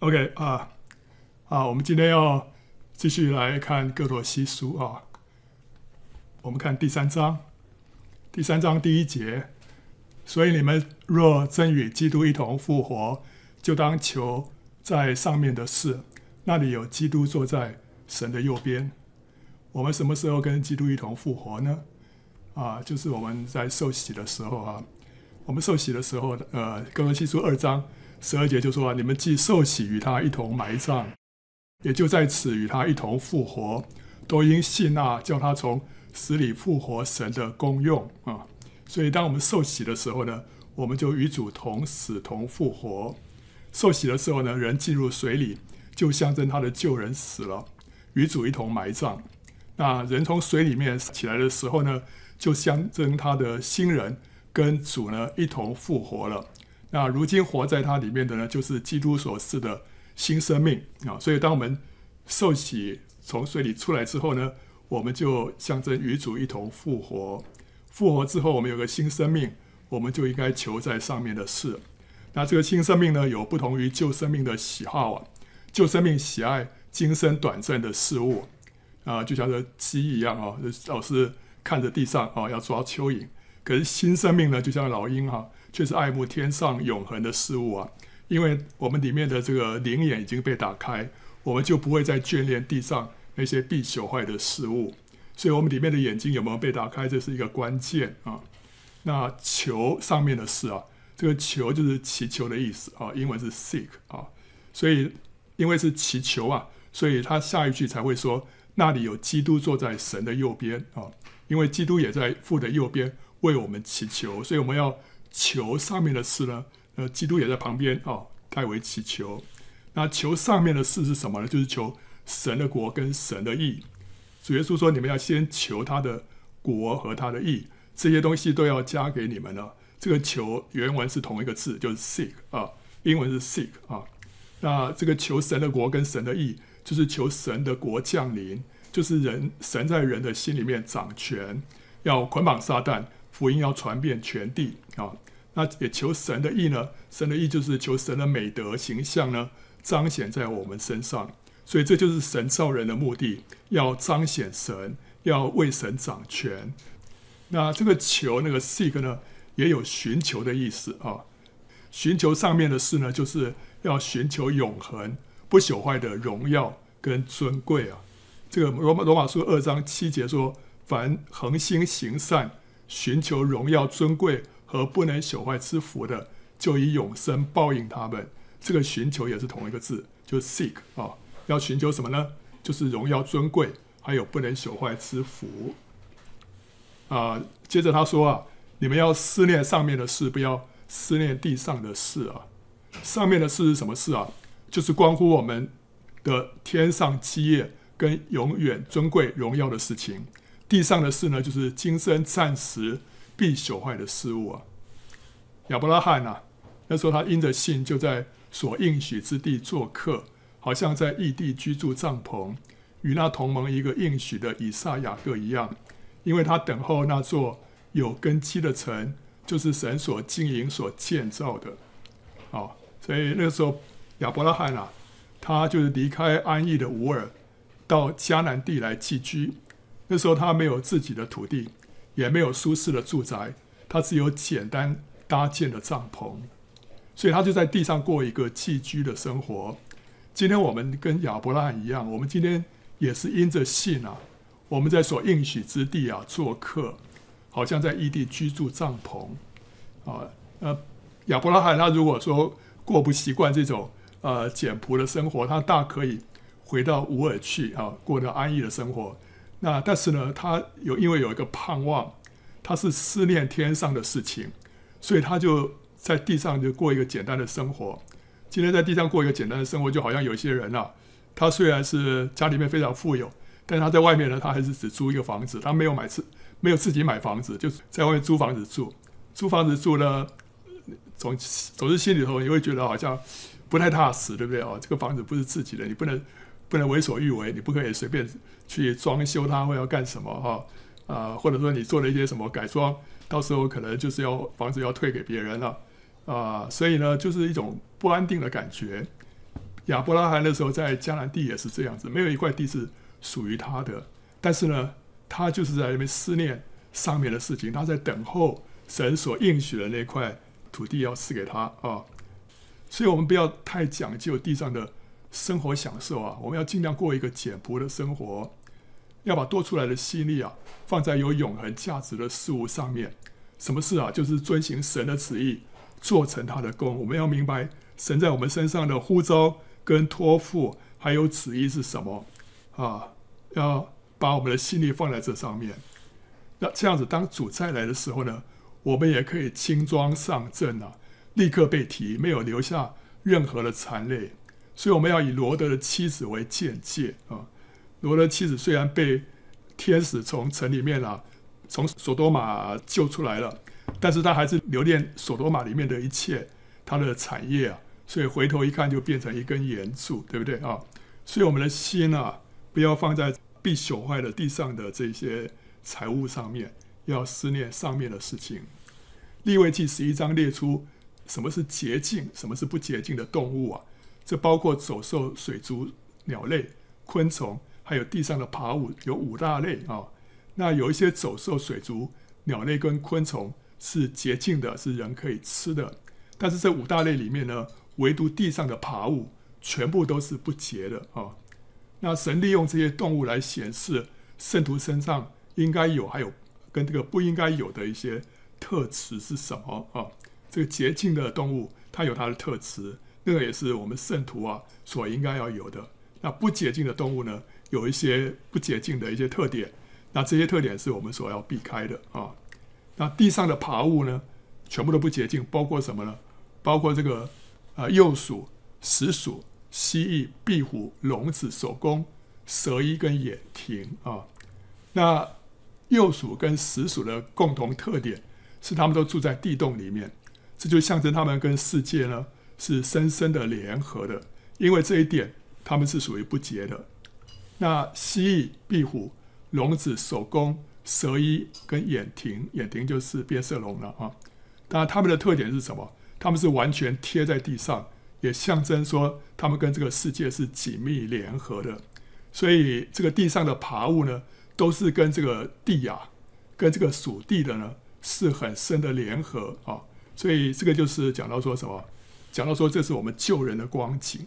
OK 啊啊，我们今天要继续来看歌罗西书啊。我们看第三章，第三章第一节。所以你们若真与基督一同复活，就当求在上面的事，那里有基督坐在神的右边。我们什么时候跟基督一同复活呢？啊，就是我们在受洗的时候啊。我们受洗的时候，呃，歌罗西书二章十二节就说：“你们既受洗与他一同埋葬，也就在此与他一同复活，都因信那叫他从死里复活神的功用啊。”所以，当我们受洗的时候呢，我们就与主同死同复活。受洗的时候呢，人进入水里，就象征他的旧人死了，与主一同埋葬。那人从水里面起来的时候呢，就象征他的新人。跟主呢一同复活了，那如今活在他里面的呢，就是基督所赐的新生命啊。所以当我们受洗从水里出来之后呢，我们就象征与主一同复活。复活之后，我们有个新生命，我们就应该求在上面的事。那这个新生命呢，有不同于旧生命的喜好啊。旧生命喜爱今生短暂的事物啊，就像这鸡一样啊，老是看着地上啊，要抓蚯蚓。可是新生命呢，就像老鹰哈，却是爱慕天上永恒的事物啊。因为我们里面的这个灵眼已经被打开，我们就不会再眷恋地上那些必朽坏的事物。所以，我们里面的眼睛有没有被打开，这是一个关键啊。那求上面的事啊，这个求就是祈求的意思啊，英文是 seek 啊。所以，因为是祈求啊，所以他下一句才会说，那里有基督坐在神的右边啊，因为基督也在父的右边。为我们祈求，所以我们要求上面的事呢。呃，基督也在旁边哦，代为祈求。那求上面的事是什么呢？就是求神的国跟神的义。主耶稣说：“你们要先求他的国和他的义，这些东西都要加给你们了。”这个“求”原文是同一个字，就是 “seek” 啊，英文是 “seek” 啊。那这个求神的国跟神的义，就是求神的国降临，就是人神在人的心里面掌权，要捆绑撒旦。福音要传遍全地啊，那也求神的意呢？神的意就是求神的美德形象呢，彰显在我们身上。所以这就是神造人的目的，要彰显神，要为神掌权。那这个求那个 seek 呢，也有寻求的意思啊。寻求上面的事呢，就是要寻求永恒、不朽坏的荣耀跟尊贵啊。这个罗马罗马书二章七节说：凡恒心行善。寻求荣耀尊贵和不能朽坏之福的，就以永生报应他们。这个寻求也是同一个字，就是 seek 啊。要寻求什么呢？就是荣耀尊贵，还有不能朽坏之福。啊，接着他说啊，你们要思念上面的事，不要思念地上的事啊。上面的事是什么事啊？就是关乎我们的天上基业跟永远尊贵荣耀的事情。地上的事呢，就是今生暂时必朽坏的事物啊。亚伯拉罕啊，那时候他因着信就在所应许之地做客，好像在异地居住帐篷，与那同盟一个应许的以撒、雅各一样，因为他等候那座有根基的城，就是神所经营、所建造的。哦，所以那时候亚伯拉罕啊，他就是离开安逸的乌尔，到迦南地来寄居。那时候他没有自己的土地，也没有舒适的住宅，他只有简单搭建的帐篷，所以他就在地上过一个寄居的生活。今天我们跟亚伯拉罕一样，我们今天也是因着信啊，我们在所应许之地啊做客，好像在异地居住帐篷啊。呃，亚伯拉罕他如果说过不习惯这种呃简朴的生活，他大可以回到乌尔去啊，过得安逸的生活。那但是呢，他有因为有一个盼望，他是思念天上的事情，所以他就在地上就过一个简单的生活。今天在地上过一个简单的生活，就好像有些人啊，他虽然是家里面非常富有，但他在外面呢，他还是只租一个房子，他没有买自没有自己买房子，就是在外面租房子住。租房子住呢，总总是心里头你会觉得好像不太踏实，对不对啊？这个房子不是自己的，你不能。不能为所欲为，你不可以随便去装修它或要干什么哈啊，或者说你做了一些什么改装，到时候可能就是要房子要退给别人了啊，所以呢，就是一种不安定的感觉。亚伯拉罕那时候在迦南地也是这样子，没有一块地是属于他的。但是呢，他就是在那边思念上面的事情，他在等候神所应许的那块土地要赐给他啊。所以，我们不要太讲究地上的生活享受啊，我们要尽量过一个简朴的生活，要把多出来的心力啊放在有永恒价值的事物上面。什么事啊？就是遵行神的旨意，做成他的工。我们要明白神在我们身上的呼召跟托付，还有旨意是什么啊？要把我们的心力放在这上面。那这样子，当主再来的时候呢，我们也可以轻装上阵啊，立刻被提，没有留下任何的残累。所以我们要以罗德的妻子为鉴戒啊。罗德妻子虽然被天使从城里面啊。从索多玛救出来了，但是他还是留恋索多玛里面的一切，他的产业啊，所以回头一看就变成一根圆柱，对不对啊？所以我们的心啊，不要放在必朽坏的地上的这些财物上面，要思念上面的事情。利未记十一章列出什么是洁净，什么是不洁净的动物啊？这包括走兽、水族、鸟类、昆虫，还有地上的爬物，有五大类啊。那有一些走兽、水族、鸟类跟昆虫是洁净的，是人可以吃的。但是这五大类里面呢，唯独地上的爬物全部都是不洁的啊。那神利用这些动物来显示圣徒身上应该有，还有跟这个不应该有的一些特质是什么啊？这个洁净的动物它有它的特质，那个也是我们圣徒啊所应该要有的。那不洁净的动物呢，有一些不洁净的一些特点。那这些特点是我们所要避开的啊。那地上的爬物呢，全部都不洁净，包括什么呢？包括这个啊，鼬鼠、石鼠、蜥蜴、壁虎、笼子、守宫、蛇衣跟眼蜓啊。那鼬鼠跟石鼠的共同特点是，它们都住在地洞里面，这就象征它们跟世界呢是深深的联合的。因为这一点，它们是属于不洁的。那蜥蜴、壁虎。龙子、守宫、蛇衣跟眼蜓，眼蜓就是变色龙了啊。当然，它们的特点是什么？它们是完全贴在地上，也象征说它们跟这个世界是紧密联合的。所以，这个地上的爬物呢，都是跟这个地呀、啊，跟这个属地的呢，是很深的联合啊。所以，这个就是讲到说什么？讲到说，这是我们救人的光景。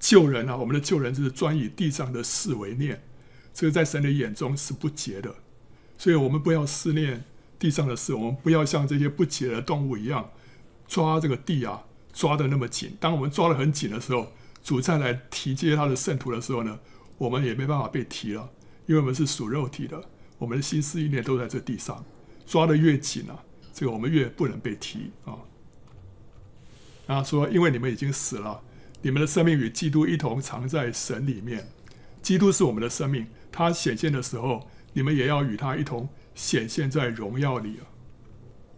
救人啊，我们的救人就是专以地上的事为念。这个在神的眼中是不洁的，所以我们不要思念地上的事，我们不要像这些不洁的动物一样抓这个地啊，抓得那么紧。当我们抓得很紧的时候，主再来提接他的圣徒的时候呢，我们也没办法被提了，因为我们是属肉体的，我们的心思意念都在这地上，抓得越紧啊，这个我们越不能被提啊。然后说，因为你们已经死了，你们的生命与基督一同藏在神里面，基督是我们的生命。他显现的时候，你们也要与他一同显现在荣耀里啊！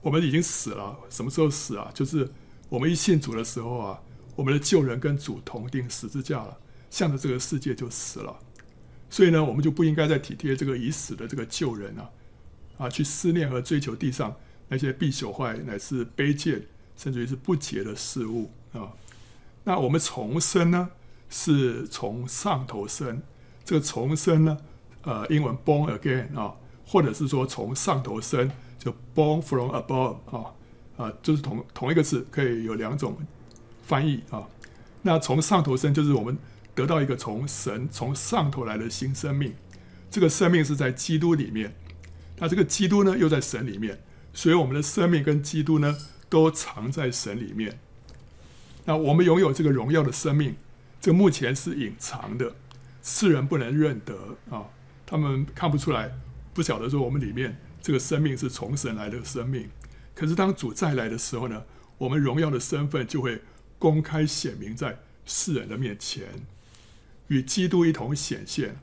我们已经死了，什么时候死啊？就是我们一信主的时候啊，我们的旧人跟主同钉十字架了，向着这个世界就死了。所以呢，我们就不应该再体贴这个已死的这个旧人啊，啊，去思念和追求地上那些必朽坏乃至卑贱，甚至于是不洁的事物啊。那我们重生呢，是从上头生。这个重生呢，呃，英文 born again 啊，或者是说从上头生，就 born from above 啊，啊，就是同同一个字可以有两种翻译啊。那从上头生就是我们得到一个从神从上头来的新生命，这个生命是在基督里面，那这个基督呢又在神里面，所以我们的生命跟基督呢都藏在神里面。那我们拥有这个荣耀的生命，这个目前是隐藏的。世人不能认得啊，他们看不出来，不晓得说我们里面这个生命是从神来的生命。可是当主再来的时候呢，我们荣耀的身份就会公开显明在世人的面前，与基督一同显现。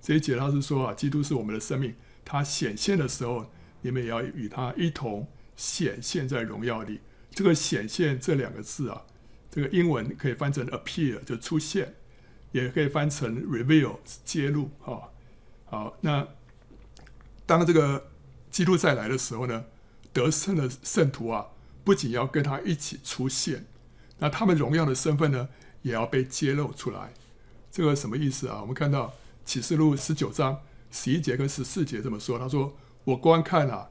这一节他是说啊，基督是我们的生命，他显现的时候，你们也要与他一同显现在荣耀里。这个显现这两个字啊，这个英文可以翻成 appear，就出现。也可以翻成 reveal 揭露哈，好，那当这个基督再来的时候呢，得胜的圣徒啊，不仅要跟他一起出现，那他们荣耀的身份呢，也要被揭露出来。这个什么意思啊？我们看到启示录十九章十一节跟十四节这么说：“他说，我观看啊，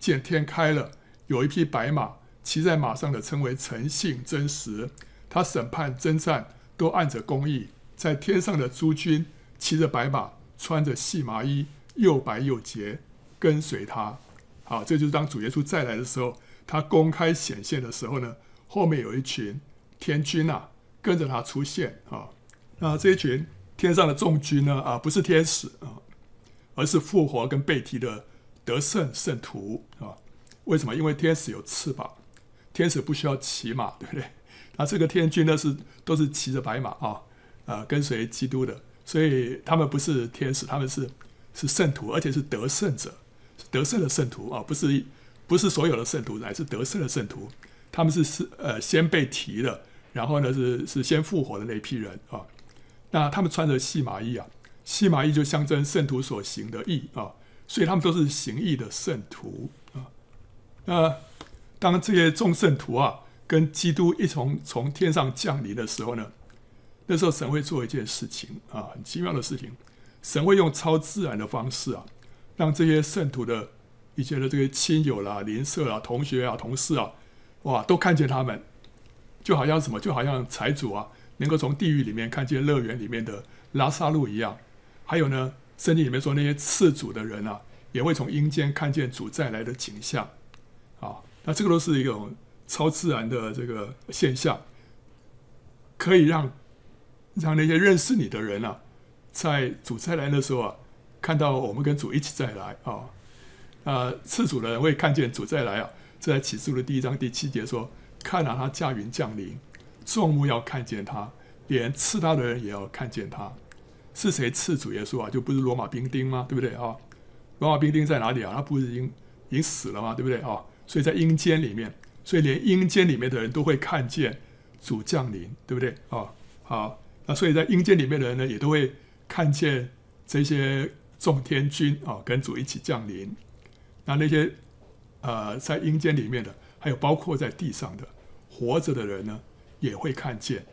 见天开了，有一匹白马，骑在马上的称为诚信真实。他审判征战，都按着公义。在天上的诸军骑着白马，穿着细麻衣，又白又洁，跟随他。好，这就是当主耶稣再来的时候，他公开显现的时候呢，后面有一群天军啊，跟着他出现啊。”那这一群天上的众军呢？啊，不是天使啊，而是复活跟被提的得胜圣徒啊。为什么？因为天使有翅膀，天使不需要骑马，对不对？那这个天军呢，是都是骑着白马啊，啊，跟随基督的，所以他们不是天使，他们是是圣徒，而且是得胜者，得胜的圣徒啊，不是不是所有的圣徒，乃是得胜的圣徒。他们是是呃先被提的，然后呢是是先复活的那批人啊。那他们穿着细麻衣啊，细麻衣就象征圣徒所行的义啊，所以他们都是行义的圣徒啊。那当这些众圣徒啊跟基督一同从天上降临的时候呢，那时候神会做一件事情啊，很奇妙的事情，神会用超自然的方式啊，让这些圣徒的以前的这个亲友啦、邻舍啦、同学啊、同事啊，哇，都看见他们，就好像什么，就好像财主啊。能够从地狱里面看见乐园里面的拉撒路一样，还有呢，圣经里面说那些次主的人啊，也会从阴间看见主再来的景象，那这个都是一种超自然的这个现象，可以让让那些认识你的人啊，在主再来的时候啊，看到我们跟主一起再来啊，啊，刺主的人会看见主再来啊，这在启示录的第一章第七节说，看哪，他驾云降临。众目要看见他，连刺他的人也要看见他。是谁刺主耶稣啊？就不是罗马兵丁吗？对不对啊？罗马兵丁在哪里啊？他不是已经已经死了吗？对不对啊？所以在阴间里面，所以连阴间里面的人都会看见主降临，对不对啊？好，那所以在阴间里面的人呢，也都会看见这些众天君啊，跟主一起降临。那那些呃在阴间里面的，还有包括在地上的活着的人呢？也会看见，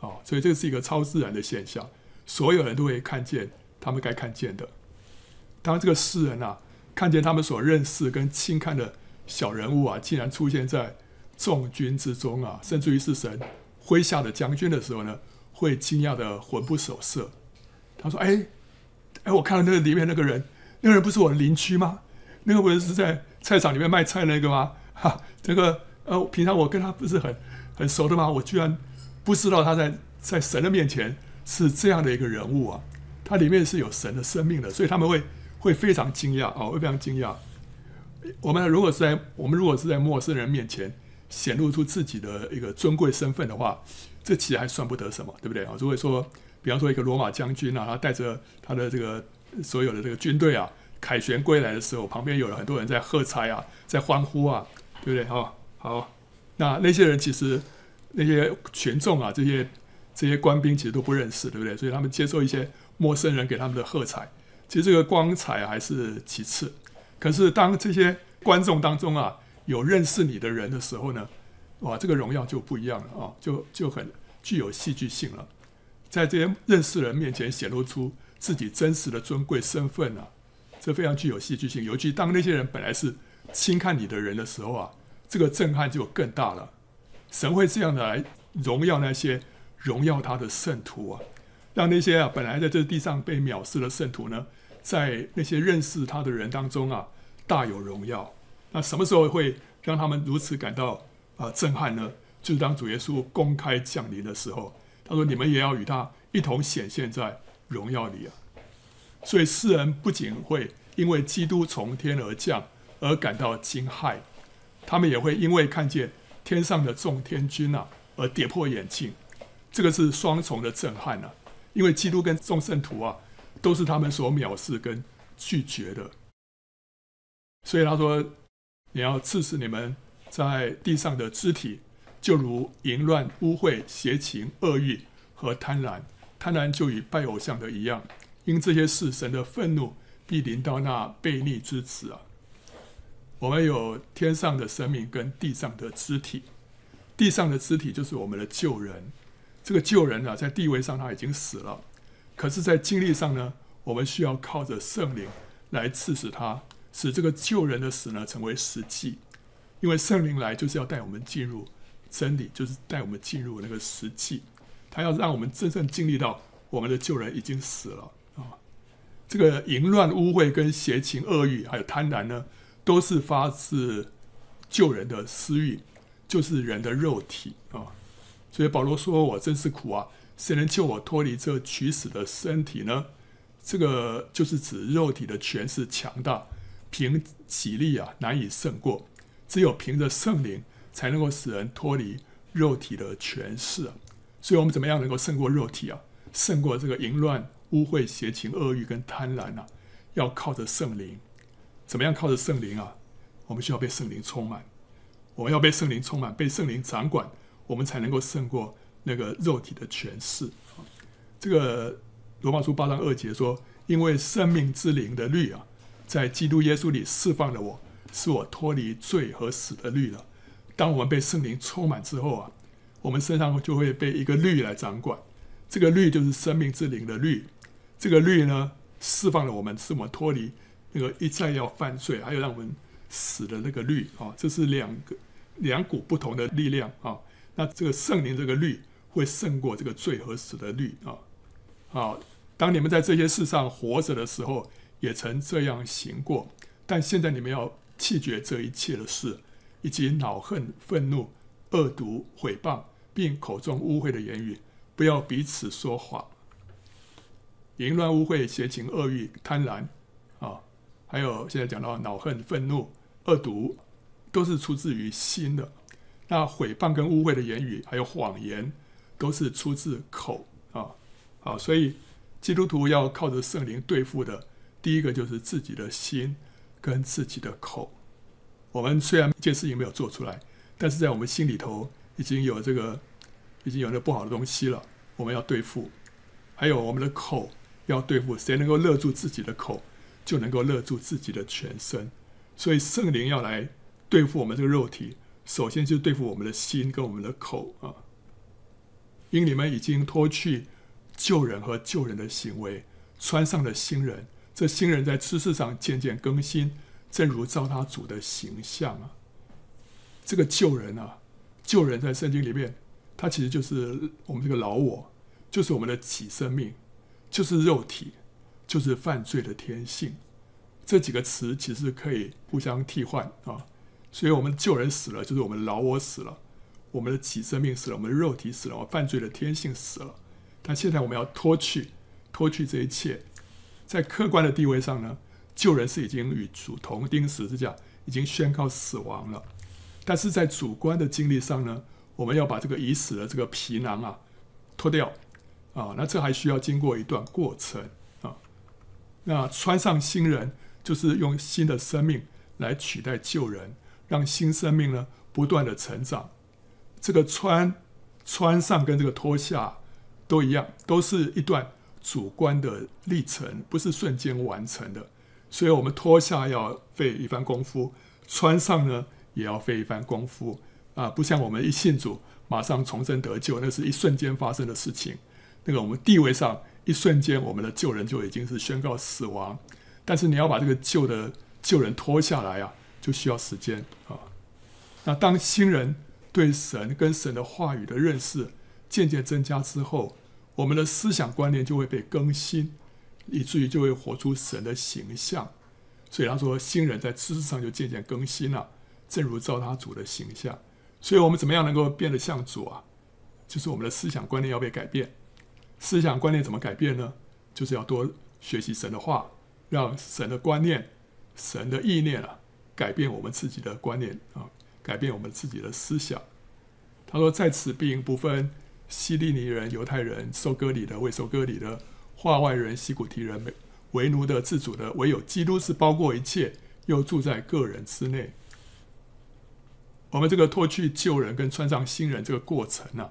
啊，所以这是一个超自然的现象，所有人都会看见他们该看见的。当这个世人啊，看见他们所认识跟轻看的小人物啊，竟然出现在众军之中啊，甚至于是神麾下的将军的时候呢，会惊讶的魂不守舍。他说：“哎，哎，我看到那个里面那个人，那个人不是我的邻居吗？那个不是在菜场里面卖菜那个吗？哈，这个呃，平常我跟他不是很。”很熟的吗？我居然不知道他在在神的面前是这样的一个人物啊！他里面是有神的生命的，所以他们会会非常惊讶啊，会非常惊讶。我们如果是在我们如果是在陌生人面前显露出自己的一个尊贵身份的话，这其实还算不得什么，对不对啊？如果说，比方说一个罗马将军啊，他带着他的这个所有的这个军队啊，凯旋归来的时候，旁边有了很多人在喝彩啊，在欢呼啊，对不对？好，好。那那些人其实，那些群众啊，这些这些官兵其实都不认识，对不对？所以他们接受一些陌生人给他们的喝彩，其实这个光彩还是其次。可是当这些观众当中啊，有认识你的人的时候呢，哇，这个荣耀就不一样了啊，就就很具有戏剧性了。在这些认识人面前显露出自己真实的尊贵身份啊，这非常具有戏剧性。尤其当那些人本来是轻看你的人的时候啊。这个震撼就更大了，神会这样的来荣耀那些荣耀他的圣徒啊，让那些啊本来在这地上被藐视的圣徒呢，在那些认识他的人当中啊大有荣耀。那什么时候会让他们如此感到啊震撼呢？就是当主耶稣公开降临的时候，他说：“你们也要与他一同显现在荣耀里啊。”所以世人不仅会因为基督从天而降而感到惊骇。他们也会因为看见天上的众天君啊，而跌破眼镜，这个是双重的震撼啊！因为基督跟众圣徒啊，都是他们所藐视跟拒绝的，所以他说：“你要刺死你们在地上的肢体，就如淫乱、污秽、邪情、恶欲和贪婪，贪婪就与拜偶像的一样。因这些事，神的愤怒必临到那悖逆之子啊！”我们有天上的生命跟地上的肢体，地上的肢体就是我们的旧人，这个旧人啊，在地位上他已经死了，可是，在经历上呢，我们需要靠着圣灵来刺死他，使这个旧人的死呢成为实际。因为圣灵来就是要带我们进入真理，就是带我们进入那个实际，他要让我们真正经历到我们的旧人已经死了啊。这个淫乱、污秽、跟邪情、恶欲，还有贪婪呢，都是发自旧人的私欲，就是人的肉体啊。所以保罗说：“我真是苦啊！谁能救我脱离这取死的身体呢？”这个就是指肉体的权势强大，凭己力啊难以胜过。只有凭着圣灵，才能够使人脱离肉体的权势啊。所以，我们怎么样能够胜过肉体啊？胜过这个淫乱、污秽、邪情、恶欲跟贪婪啊？要靠着圣灵。怎么样靠着圣灵啊？我们需要被圣灵充满。我们要被圣灵充满，被圣灵掌管。我们才能够胜过那个肉体的权势。这个罗马书八章二节说：“因为生命之灵的律啊，在基督耶稣里释放了我，使我脱离罪和死的律了。”当我们被圣灵充满之后啊，我们身上就会被一个律来掌管。这个律就是生命之灵的律。这个律呢，释放了我们，使我们脱离那个一再要犯罪，还有让我们死的那个律啊。这是两个两股不同的力量啊。那这个圣灵这个律会胜过这个罪和死的律啊！好，当你们在这些事上活着的时候，也曾这样行过。但现在你们要弃绝这一切的事，以及恼恨、愤怒、恶毒、毁谤，并口中污秽的言语，不要彼此说谎。淫乱、污秽、邪情、恶欲、贪婪啊，还有现在讲到恼恨、愤怒、恶毒，都是出自于心的。那毁谤跟污秽的言语，还有谎言，都是出自口啊，好，所以基督徒要靠着圣灵对付的，第一个就是自己的心跟自己的口。我们虽然一件事情没有做出来，但是在我们心里头已经有这个，已经有了不好的东西了，我们要对付。还有我们的口要对付，谁能够勒住自己的口，就能够勒住自己的全身。所以圣灵要来对付我们这个肉体。首先就对付我们的心跟我们的口啊，因你们已经脱去旧人和旧人的行为，穿上了新人。这新人在知识上渐渐更新，正如照他主的形象啊。这个旧人啊，旧人在圣经里面，他其实就是我们这个老我，就是我们的己生命，就是肉体，就是犯罪的天性。这几个词其实可以互相替换啊。所以，我们旧人死了，就是我们老我死了，我们的己生命死了，我们的肉体死了，我犯罪的天性死了。但现在我们要脱去，脱去这一切。在客观的地位上呢，旧人是已经与主同钉十字架，已经宣告死亡了。但是在主观的经历上呢，我们要把这个已死的这个皮囊啊脱掉啊，那这还需要经过一段过程啊。那穿上新人，就是用新的生命来取代旧人。让新生命呢不断的成长，这个穿穿上跟这个脱下都一样，都是一段主观的历程，不是瞬间完成的。所以，我们脱下要费一番功夫，穿上呢也要费一番功夫啊！不像我们一信主马上重生得救，那是一瞬间发生的事情。那个我们地位上一瞬间，我们的旧人就已经是宣告死亡。但是你要把这个旧的旧人脱下来啊！就需要时间啊。那当新人对神跟神的话语的认识渐渐增加之后，我们的思想观念就会被更新，以至于就会活出神的形象。所以他说，新人在知识上就渐渐更新了，正如照他主的形象。所以我们怎么样能够变得像主啊？就是我们的思想观念要被改变。思想观念怎么改变呢？就是要多学习神的话，让神的观念、神的意念啊。改变我们自己的观念啊，改变我们自己的思想。他说：“在此并不分希利尼人、犹太人、受割礼的、未受割礼的、化外人、西古提人、为奴的、自主的，唯有基督是包括一切，又住在个人之内。”我们这个脱去旧人跟穿上新人这个过程呢、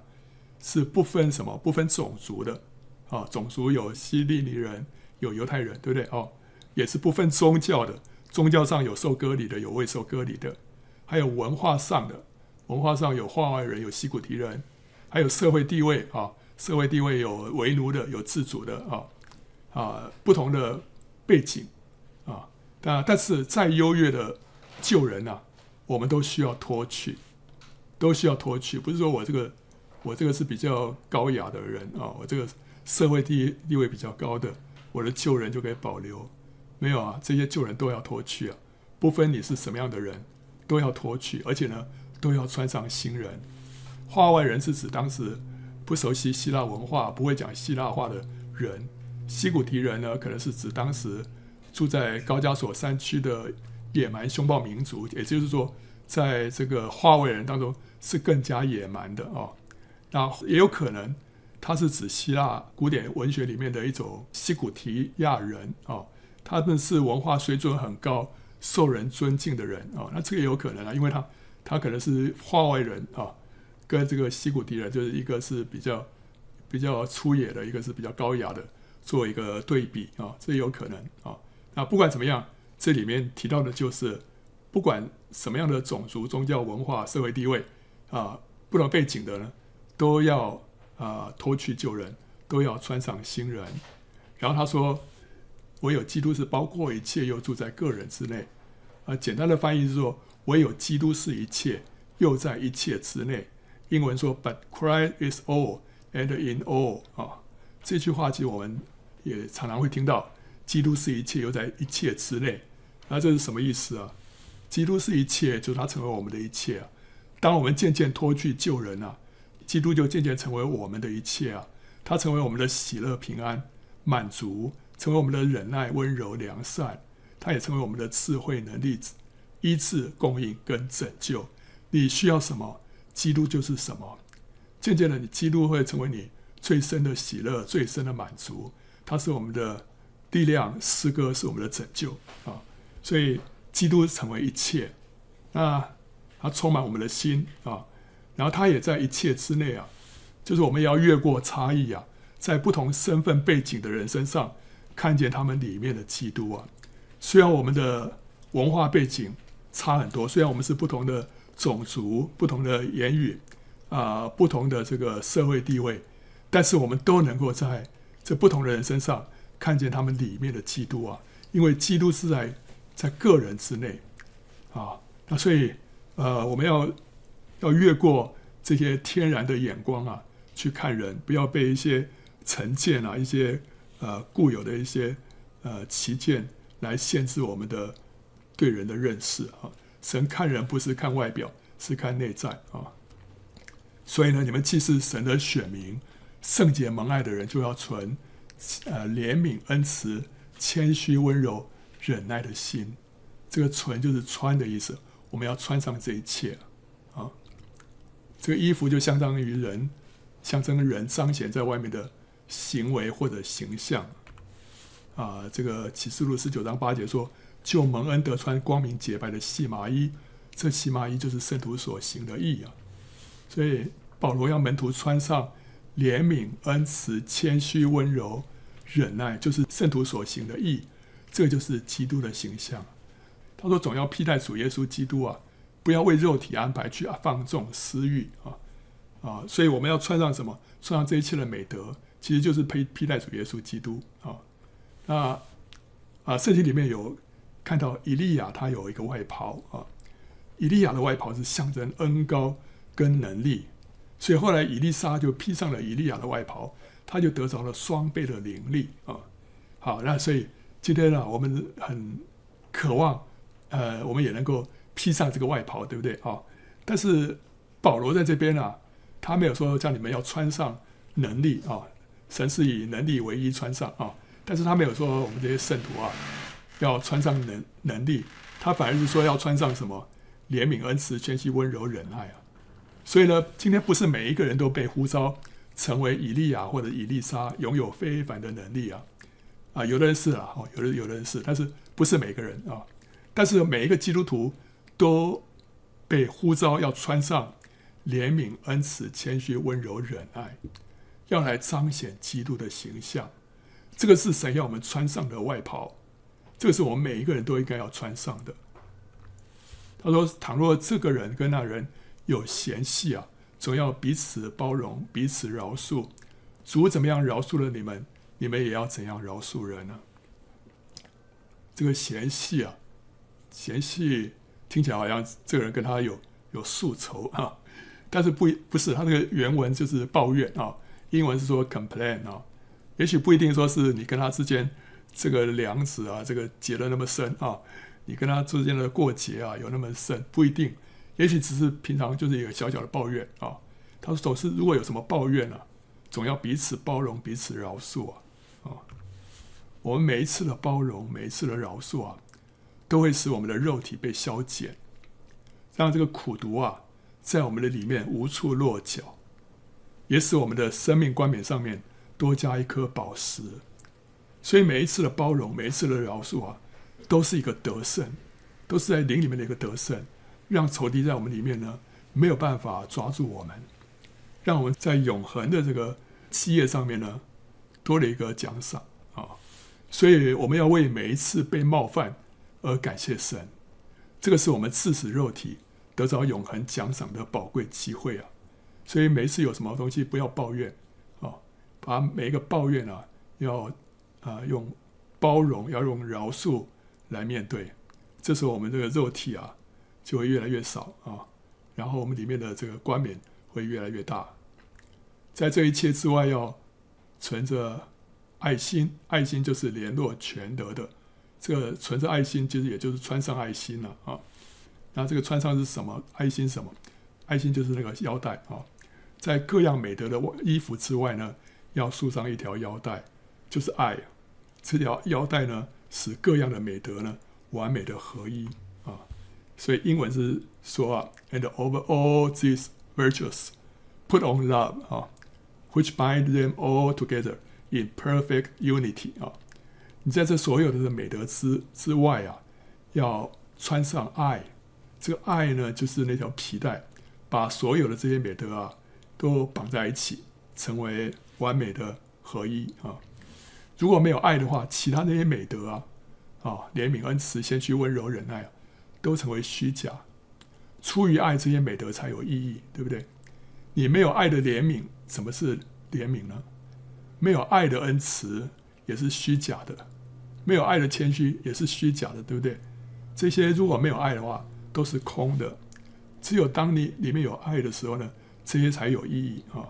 是不分什么，不分种族的啊，种族有希利尼人，有犹太人，对不对？哦，也是不分宗教的。宗教上有受割礼的，有未受割礼的，还有文化上的，文化上有化外人，有西古提人，还有社会地位啊，社会地位有为奴的，有自主的啊啊，不同的背景啊，但但是再优越的旧人啊，我们都需要脱去，都需要脱去。不是说我这个我这个是比较高雅的人啊，我这个社会地地位比较高的，我的旧人就可以保留。没有啊，这些旧人都要脱去啊，不分你是什么样的人，都要脱去，而且呢，都要穿上新人。化外人是指当时不熟悉希腊文化、不会讲希腊话的人。西古提人呢，可能是指当时住在高加索山区的野蛮凶暴民族，也就是说，在这个化外人当中是更加野蛮的哦。那也有可能，他是指希腊古典文学里面的一种西古提亚人哦。他们是文化水准很高、受人尊敬的人、哦，那这个也有可能啊，因为他他可能是化外人啊、跟这个西古敌人就是一个是比较比较粗野的，一个是比较高雅的，做一个对比啊、这有可能啊、那不管怎么样，这里面提到的就是，不管什么样的种族、宗教、文化、社会地位啊，不同背景的呢，都要啊脱去旧人，都要穿上新人。然后他说。唯有基督是包括一切，又住在个人之内。啊，简单的翻译是说，唯有基督是一切，又在一切之内。英文说，But Christ is all and in all。啊，这句话其实我们也常常会听到，基督是一切，又在一切之内。那这是什么意思啊？基督是一切，就是他成为我们的一切啊。当我们渐渐脱去旧人啊，基督就渐渐成为我们的一切啊。他成为我们的喜乐、平安、满足。成为我们的忍耐、温柔、良善，他也成为我们的智慧、能力、医治、供应跟拯救。你需要什么，基督就是什么。渐渐的，你基督会成为你最深的喜乐、最深的满足。他是我们的力量，诗歌是我们的拯救啊！所以基督成为一切，那他充满我们的心啊，然后他也在一切之内啊，就是我们要越过差异啊，在不同身份背景的人身上。看见他们里面的基督啊，虽然我们的文化背景差很多，虽然我们是不同的种族、不同的言语啊、不同的这个社会地位，但是我们都能够在这不同的人身上看见他们里面的基督啊，因为基督是在在个人之内啊，那所以呃，我们要要越过这些天然的眼光啊，去看人，不要被一些成见啊一些。呃，固有的一些呃歧见来限制我们的对人的认识啊。神看人不是看外表，是看内在啊。所以呢，你们既是神的选民，圣洁蒙爱的人，就要存呃怜悯、恩慈、谦虚、温柔、忍耐的心。这个“存”就是穿的意思，我们要穿上这一切啊。这个衣服就相当于人，象征人彰显在外面的。行为或者形象，啊，这个启示录十九章八节说：“就蒙恩得穿光明洁白的细麻衣，这细麻衣就是圣徒所行的义啊。”所以保罗要门徒穿上怜悯、恩慈、谦虚、温柔、忍耐，就是圣徒所行的义，这就是基督的形象。他说：“总要披戴主耶稣基督啊，不要为肉体安排去放纵私欲啊啊！所以我们要穿上什么？穿上这一切的美德。”其实就是披披戴主耶稣基督啊，那啊，圣经里面有看到以利亚他有一个外袍啊，以利亚的外袍是象征恩高跟能力，所以后来以利沙就披上了以利亚的外袍，他就得着了双倍的灵力啊。好，那所以今天呢，我们很渴望，呃，我们也能够披上这个外袍，对不对啊？但是保罗在这边啊，他没有说叫你们要穿上能力啊。神是以能力为衣穿上啊，但是他没有说我们这些圣徒啊要穿上能能力，他反而是说要穿上什么怜悯、恩慈、谦虚、温柔、忍耐啊。所以呢，今天不是每一个人都被呼召成为以利亚或者以利沙，拥有非凡的能力啊啊，有的人是啊，哦，有的有的人是，但是不是每个人啊。但是每一个基督徒都被呼召要穿上怜悯、恩慈、谦虚、温柔、忍耐。要来彰显基督的形象，这个是神要我们穿上的外袍，这是我们每一个人都应该要穿上的。他说：“倘若这个人跟那人有嫌隙啊，总要彼此包容，彼此饶恕，主怎么样饶恕了你们，你们也要怎样饶恕人呢？这个嫌隙啊，嫌隙听起来好像这个人跟他有有宿仇啊，但是不不是，他那个原文就是抱怨啊，英文是说 complain 啊，也许不一定说是你跟他之间这个梁子啊，这个结得那么深啊，你跟他之间的过节啊有那么深，不一定，也许只是平常就是一个小小的抱怨啊。他说总是如果有什么抱怨啊，总要彼此包容，彼此饶恕啊。我们每一次的包容，每一次的饶恕啊，都会使我们的肉体被消减，让这个苦毒啊，在我们的里面无处落脚，也使我们的生命冠冕上面多加一颗宝石。所以每一次的包容，每一次的饶恕啊，都是一个得胜，都是在灵里面的一个得胜，让仇敌在我们里面呢没有办法抓住我们，让我们在永恒的这个基业上面呢多了一个奖赏啊。所以我们要为每一次被冒犯而感谢神，这个是我们刺死肉体得着永恒奖赏的宝贵机会啊！所以每一次有什么东西不要抱怨啊，把每一个抱怨啊要啊用包容，要用饶恕来面对，这时候我们这个肉体啊就会越来越少啊，然后我们里面的这个冠冕会越来越大。在这一切之外，要存着。爱心，爱心就是联络全德的。这个存着爱心，其实也就是穿上爱心了啊。那这个穿上是什么？爱心什么？爱心就是那个腰带啊。在各样美德的衣服之外呢，要束上一条腰带，就是爱。这条腰带呢，使各样的美德呢，完美的合一啊。所以英文是说啊，and over all these virtues, put on love 啊，which bind them all together. In perfect unity 啊，你在这所有的美德之之外啊，要穿上爱。这个爱呢，就是那条皮带，把所有的这些美德啊，都绑在一起，成为完美的合一啊。如果没有爱的话，其他那些美德啊，啊，怜悯、恩慈、谦虚、温柔、忍耐，都成为虚假。出于爱，这些美德才有意义，对不对？你没有爱的怜悯，什么是怜悯呢？没有爱的恩慈也是虚假的，没有爱的谦虚也是虚假的，对不对？这些如果没有爱的话，都是空的。只有当你里面有爱的时候呢，这些才有意义啊。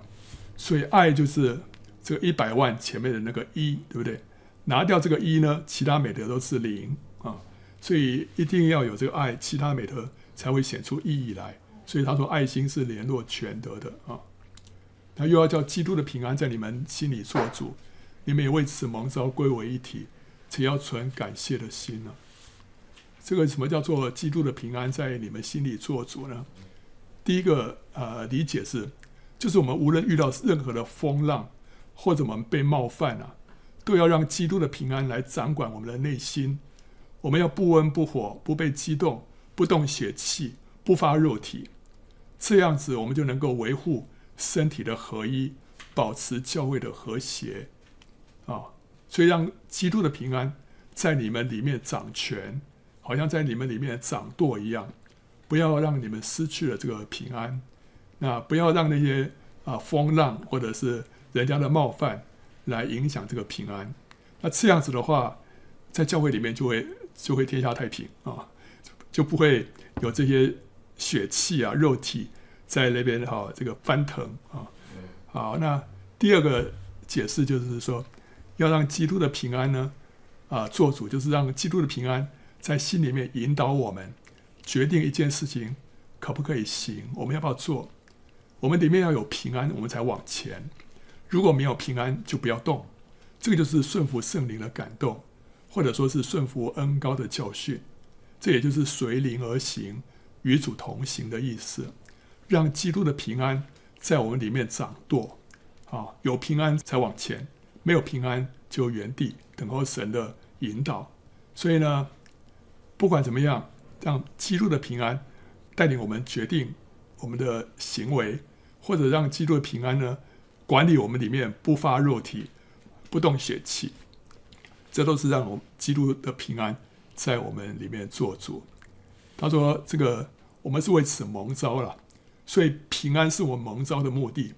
所以爱就是这个一百万前面的那个一，对不对？拿掉这个一呢，其他美德都是零啊。所以一定要有这个爱，其他美德才会显出意义来。所以他说，爱心是联络全德的啊。他又要叫基督的平安在你们心里做主，你们也为此蒙召归为一体，且要存感谢的心呢、这个什么叫做基督的平安在你们心里做主呢？第一个呃理解是，就是我们无论遇到任何的风浪，或者我们被冒犯啊，都要让基督的平安来掌管我们的内心。我们要不温不火，不被激动，不动血气，不发肉体，这样子我们就能够维护。身体的合一，保持教会的和谐，啊，所以让基督的平安在你们里面掌权，好像在你们里面掌舵一样，不要让你们失去了这个平安，那不要让那些啊风浪或者是人家的冒犯来影响这个平安，那这样子的话，在教会里面就会就会天下太平啊，就不会有这些血气啊肉体。在那边哈，这个翻腾啊，好，那第二个解释就是说，要让基督的平安呢，啊，做主，就是让基督的平安在心里面引导我们，决定一件事情可不可以行，我们要不要做，我们里面要有平安，我们才往前。如果没有平安，就不要动。这个就是顺服圣灵的感动，或者说是顺服恩膏的教训，这也就是随灵而行，与主同行的意思。让基督的平安在我们里面掌舵，啊，有平安才往前，没有平安就原地等候神的引导。所以呢，不管怎么样，让基督的平安带领我们决定我们的行为，或者让基督的平安呢管理我们里面不发肉体、不动血气，这都是让我们基督的平安在我们里面做主。他说：“这个我们是为此蒙召了。”所以平安是我们蒙召的目的，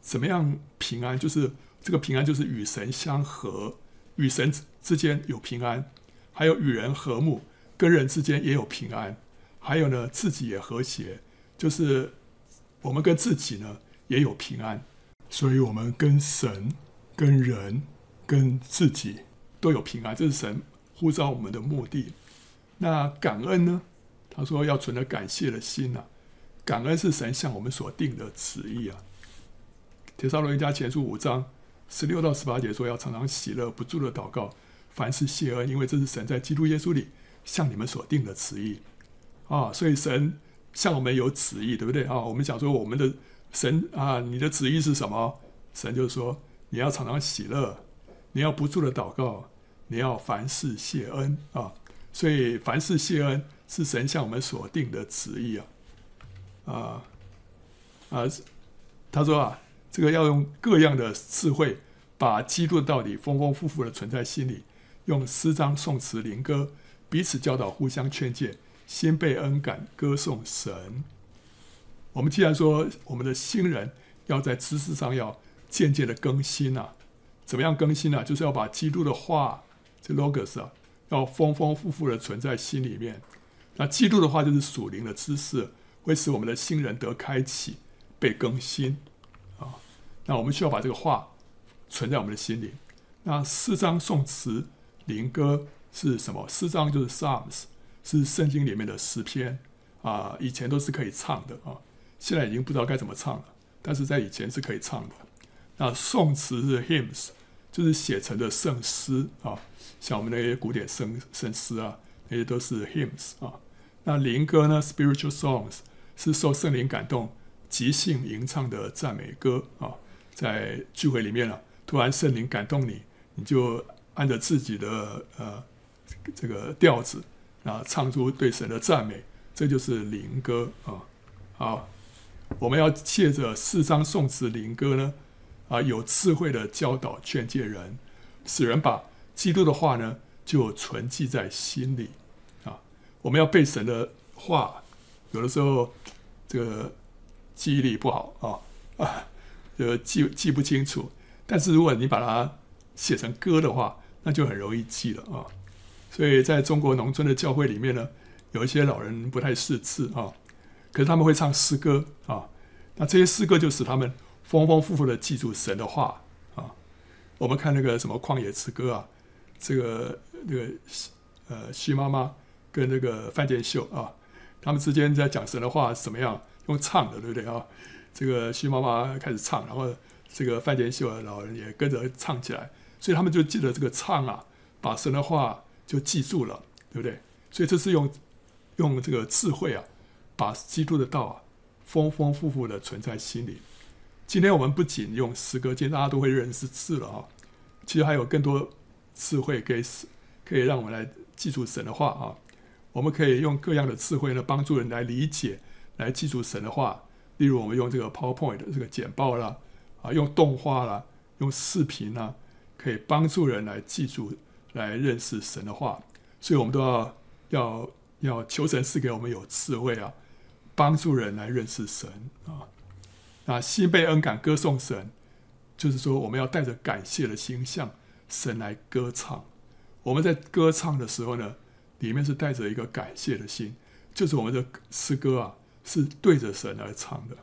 怎么样平安？就是这个平安，就是与神相合，与神之间有平安，还有与人和睦，跟人之间也有平安，还有呢，自己也和谐，就是我们跟自己呢也有平安，所以我们跟神、跟人、跟自己都有平安，这是神呼召我们的目的。那感恩呢？他说要存着感谢的心啊，感恩是神向我们所定的旨意啊。帖撒罗尼迦前书五章十六到十八节说，要常常喜乐，不住的祷告，凡事谢恩，因为这是神在基督耶稣里向你们所定的旨意啊。所以神向我们有旨意，对不对啊？我们讲说我们的神啊，你的旨意是什么？神就说你要常常喜乐，你要不住的祷告，你要凡事谢恩啊。所以凡事谢恩是神向我们所定的旨意啊。啊啊，他说啊。这个要用各样的智慧，把基督的道理丰丰富富的存在心里，用诗章、颂词、灵歌彼此教导，互相劝诫，心被恩感，歌颂神。我们既然说我们的新人要在知识上要渐渐的更新啊，怎么样更新呢、啊？就是要把基督的话，这 logos 啊，要丰丰富富的存在心里面。那基督的话就是属灵的知识，会使我们的新人得开启，被更新啊。那我们需要把这个话存在我们的心里。那四章、颂词、灵歌是什么？四章就是 Psalms，是圣经里面的诗篇啊。以前都是可以唱的啊，现在已经不知道该怎么唱了。但是在以前是可以唱的。那宋词是 Hymns，就是写成的圣诗啊，像我们那些古典圣圣诗啊，那些都是 Hymns 啊。那灵歌呢，Spiritual Songs 是受圣灵感动即兴吟唱的赞美歌啊。在聚会里面了，突然圣灵感动你，你就按着自己的呃这个调子啊，唱出对神的赞美，这就是灵歌啊。好，我们要借着四章颂词灵歌呢，啊，有智慧的教导劝诫人，使人把基督的话呢就存记在心里啊。我们要背神的话，有的时候这个记忆力不好啊啊。呃，记记不清楚，但是如果你把它写成歌的话，那就很容易记了啊。所以在中国农村的教会里面呢，有一些老人不太识字啊，可是他们会唱诗歌啊。那这些诗歌就使他们丰丰富富的记住神的话啊。我们看那个什么旷野之歌啊，这个那个呃，徐妈妈跟那个范建秀啊，他们之间在讲神的话怎么样用唱的，对不对啊？这个徐妈妈开始唱，然后这个范建秀的老人也跟着唱起来，所以他们就记得这个唱啊，把神的话就记住了，对不对？所以这是用用这个智慧啊，把基督的道啊，丰丰富富的存在心里。今天我们不仅用诗歌，今天大家都会认识字了啊，其实还有更多智慧可以使可以让我们来记住神的话啊。我们可以用各样的智慧呢，帮助人来理解，来记住神的话。例如，我们用这个 PowerPoint 这个简报啦，啊，用动画啦，用视频啦，可以帮助人来记住、来认识神的话。所以，我们都要要要求神赐给我们有智慧啊，帮助人来认识神啊。那心被恩感，歌颂神，就是说，我们要带着感谢的心向神来歌唱。我们在歌唱的时候呢，里面是带着一个感谢的心，就是我们的诗歌啊。是对着神而唱的，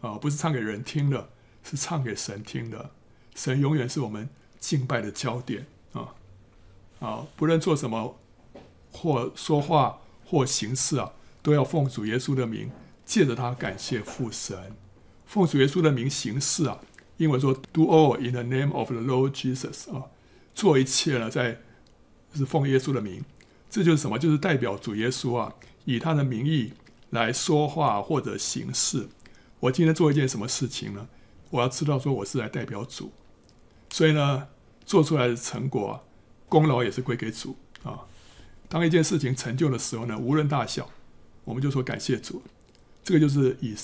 啊，不是唱给人听的，是唱给神听的。神永远是我们敬拜的焦点啊！啊，不论做什么，或说话或行事啊，都要奉主耶稣的名，借着他感谢父神。奉主耶稣的名行事啊，英文说 “do all in the name of the Lord Jesus” 啊，做一切呢，在是奉耶稣的名，这就是什么？就是代表主耶稣啊，以他的名义。来说话或者行事，我今天做一件什么事情呢？我要知道说我是来代表主，所以呢，做出来的成果功劳也是归给主啊。当一件事情成就的时候呢，无论大小，我们就说感谢主。这个就是以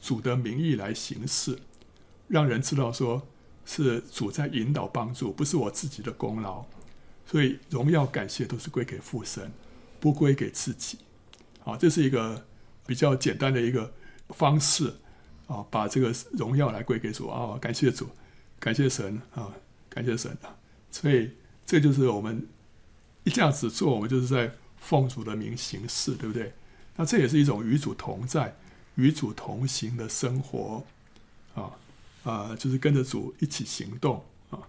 主的名义来行事，让人知道说是主在引导帮助，不是我自己的功劳。所以荣耀感谢都是归给父神，不归给自己。好，这是一个。比较简单的一个方式啊，把这个荣耀来归给主啊，感谢主，感谢神啊，感谢神啊。所以这就是我们一这样子做，我们就是在奉主的名行事，对不对？那这也是一种与主同在、与主同行的生活啊啊，就是跟着主一起行动啊。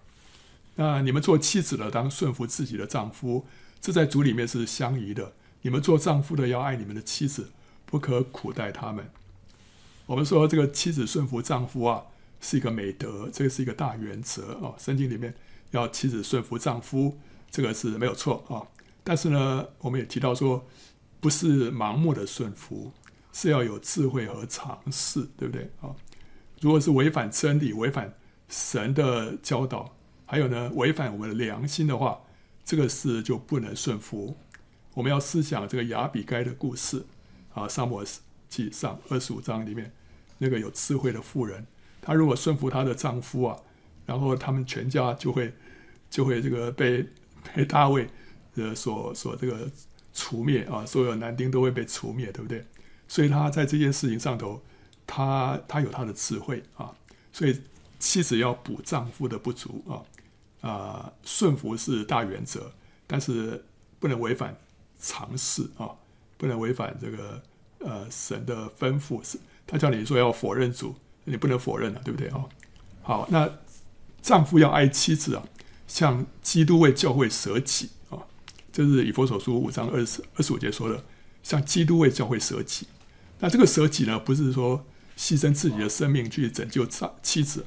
那你们做妻子的，当顺服自己的丈夫，这在主里面是相宜的。你们做丈夫的要爱你们的妻子，不可苦待他们。我们说这个妻子顺服丈夫啊，是一个美德，这个是一个大原则啊。圣经里面要妻子顺服丈夫，这个是没有错啊。但是呢，我们也提到说，不是盲目的顺服，是要有智慧和尝试，对不对啊？如果是违反真理、违反神的教导，还有呢，违反我们的良心的话，这个事就不能顺服。我们要思想这个亚比该的故事啊，撒母耳记上二十五章里面那个有智慧的妇人，她如果顺服她的丈夫啊，然后他们全家就会就会这个被被大卫呃所所这个除灭啊，所有男丁都会被除灭，对不对？所以他在这件事情上头，他他有他的智慧啊，所以妻子要补丈夫的不足啊啊，顺服是大原则，但是不能违反。常识啊，不能违反这个呃神的吩咐。是，他叫你说要否认主，你不能否认了，对不对啊？好，那丈夫要爱妻子啊，像基督为教会舍己，这是以佛所书五章二十二十五节说的，像基督为教会舍己。那这个舍己呢，不是说牺牲自己的生命去拯救丈妻子，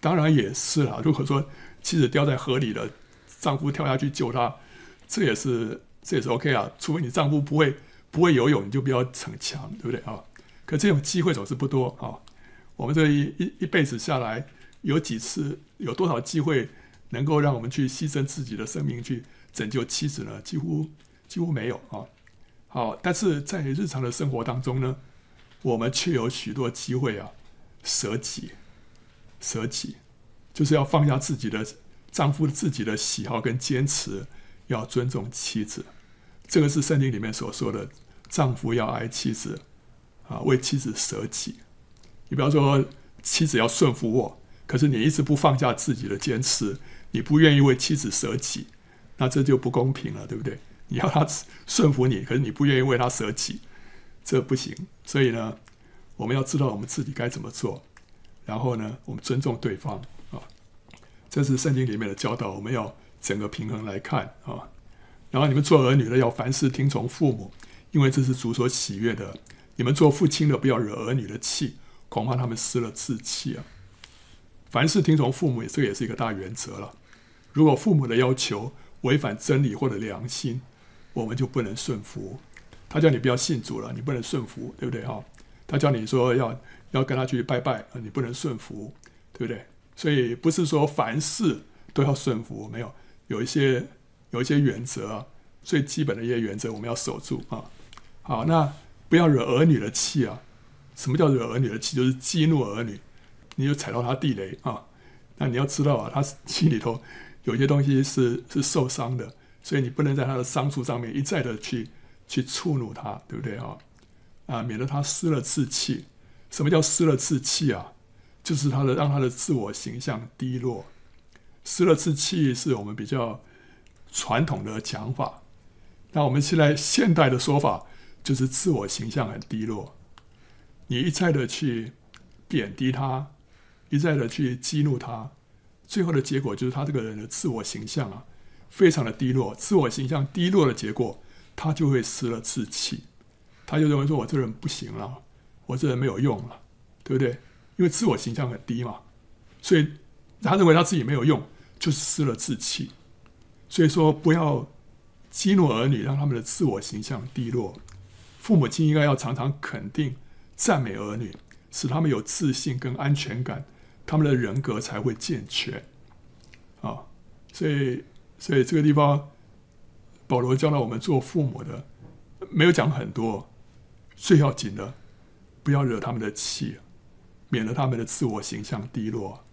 当然也是啦。如果说妻子掉在河里了，丈夫跳下去救她，这也是。这也是 OK 啊，除非你丈夫不会不会游泳，你就不要逞强，对不对啊？可这种机会总是不多啊。我们这一一一辈子下来，有几次有多少机会能够让我们去牺牲自己的生命去拯救妻子呢？几乎几乎没有啊。好，但是在日常的生活当中呢，我们却有许多机会啊，舍己，舍己，就是要放下自己的丈夫自己的喜好跟坚持，要尊重妻子。这个是圣经里面所说的，丈夫要爱妻子，啊，为妻子舍己。你比方说，妻子要顺服我，可是你一直不放下自己的坚持，你不愿意为妻子舍己，那这就不公平了，对不对？你要他顺服你，可是你不愿意为他舍己，这不行。所以呢，我们要知道我们自己该怎么做，然后呢，我们尊重对方啊。这是圣经里面的教导，我们要整个平衡来看啊。然后你们做儿女的要凡事听从父母，因为这是主所喜悦的。你们做父亲的不要惹儿女的气，恐怕他们失了志气啊。凡事听从父母，这个也是一个大原则了。如果父母的要求违反真理或者良心，我们就不能顺服。他叫你不要信主了，你不能顺服，对不对哈？他叫你说要要跟他去拜拜，你不能顺服，对不对？所以不是说凡事都要顺服，没有，有一些。有一些原则，最基本的一些原则我们要守住啊。好，那不要惹儿女的气啊。什么叫惹儿女的气？就是激怒儿女，你就踩到他地雷啊。那你要知道啊，他心里头有些东西是是受伤的，所以你不能在他的伤处上面一再的去去触怒他，对不对啊？啊，免得他失了志气。什么叫失了志气啊？就是他的让他的自我形象低落。失了志气是我们比较。传统的讲法，那我们现在现代的说法就是自我形象很低落。你一再的去贬低他，一再的去激怒他，最后的结果就是他这个人的自我形象啊，非常的低落。自我形象低落的结果，他就会失了志气，他就认为说：“我这人不行了，我这人没有用了，对不对？”因为自我形象很低嘛，所以他认为他自己没有用，就是失了志气。所以说，不要激怒儿女，让他们的自我形象低落。父母亲应该要常常肯定、赞美儿女，使他们有自信跟安全感，他们的人格才会健全。啊，所以，所以这个地方，保罗教导我们做父母的，没有讲很多，最要紧的，不要惹他们的气，免得他们的自我形象低落。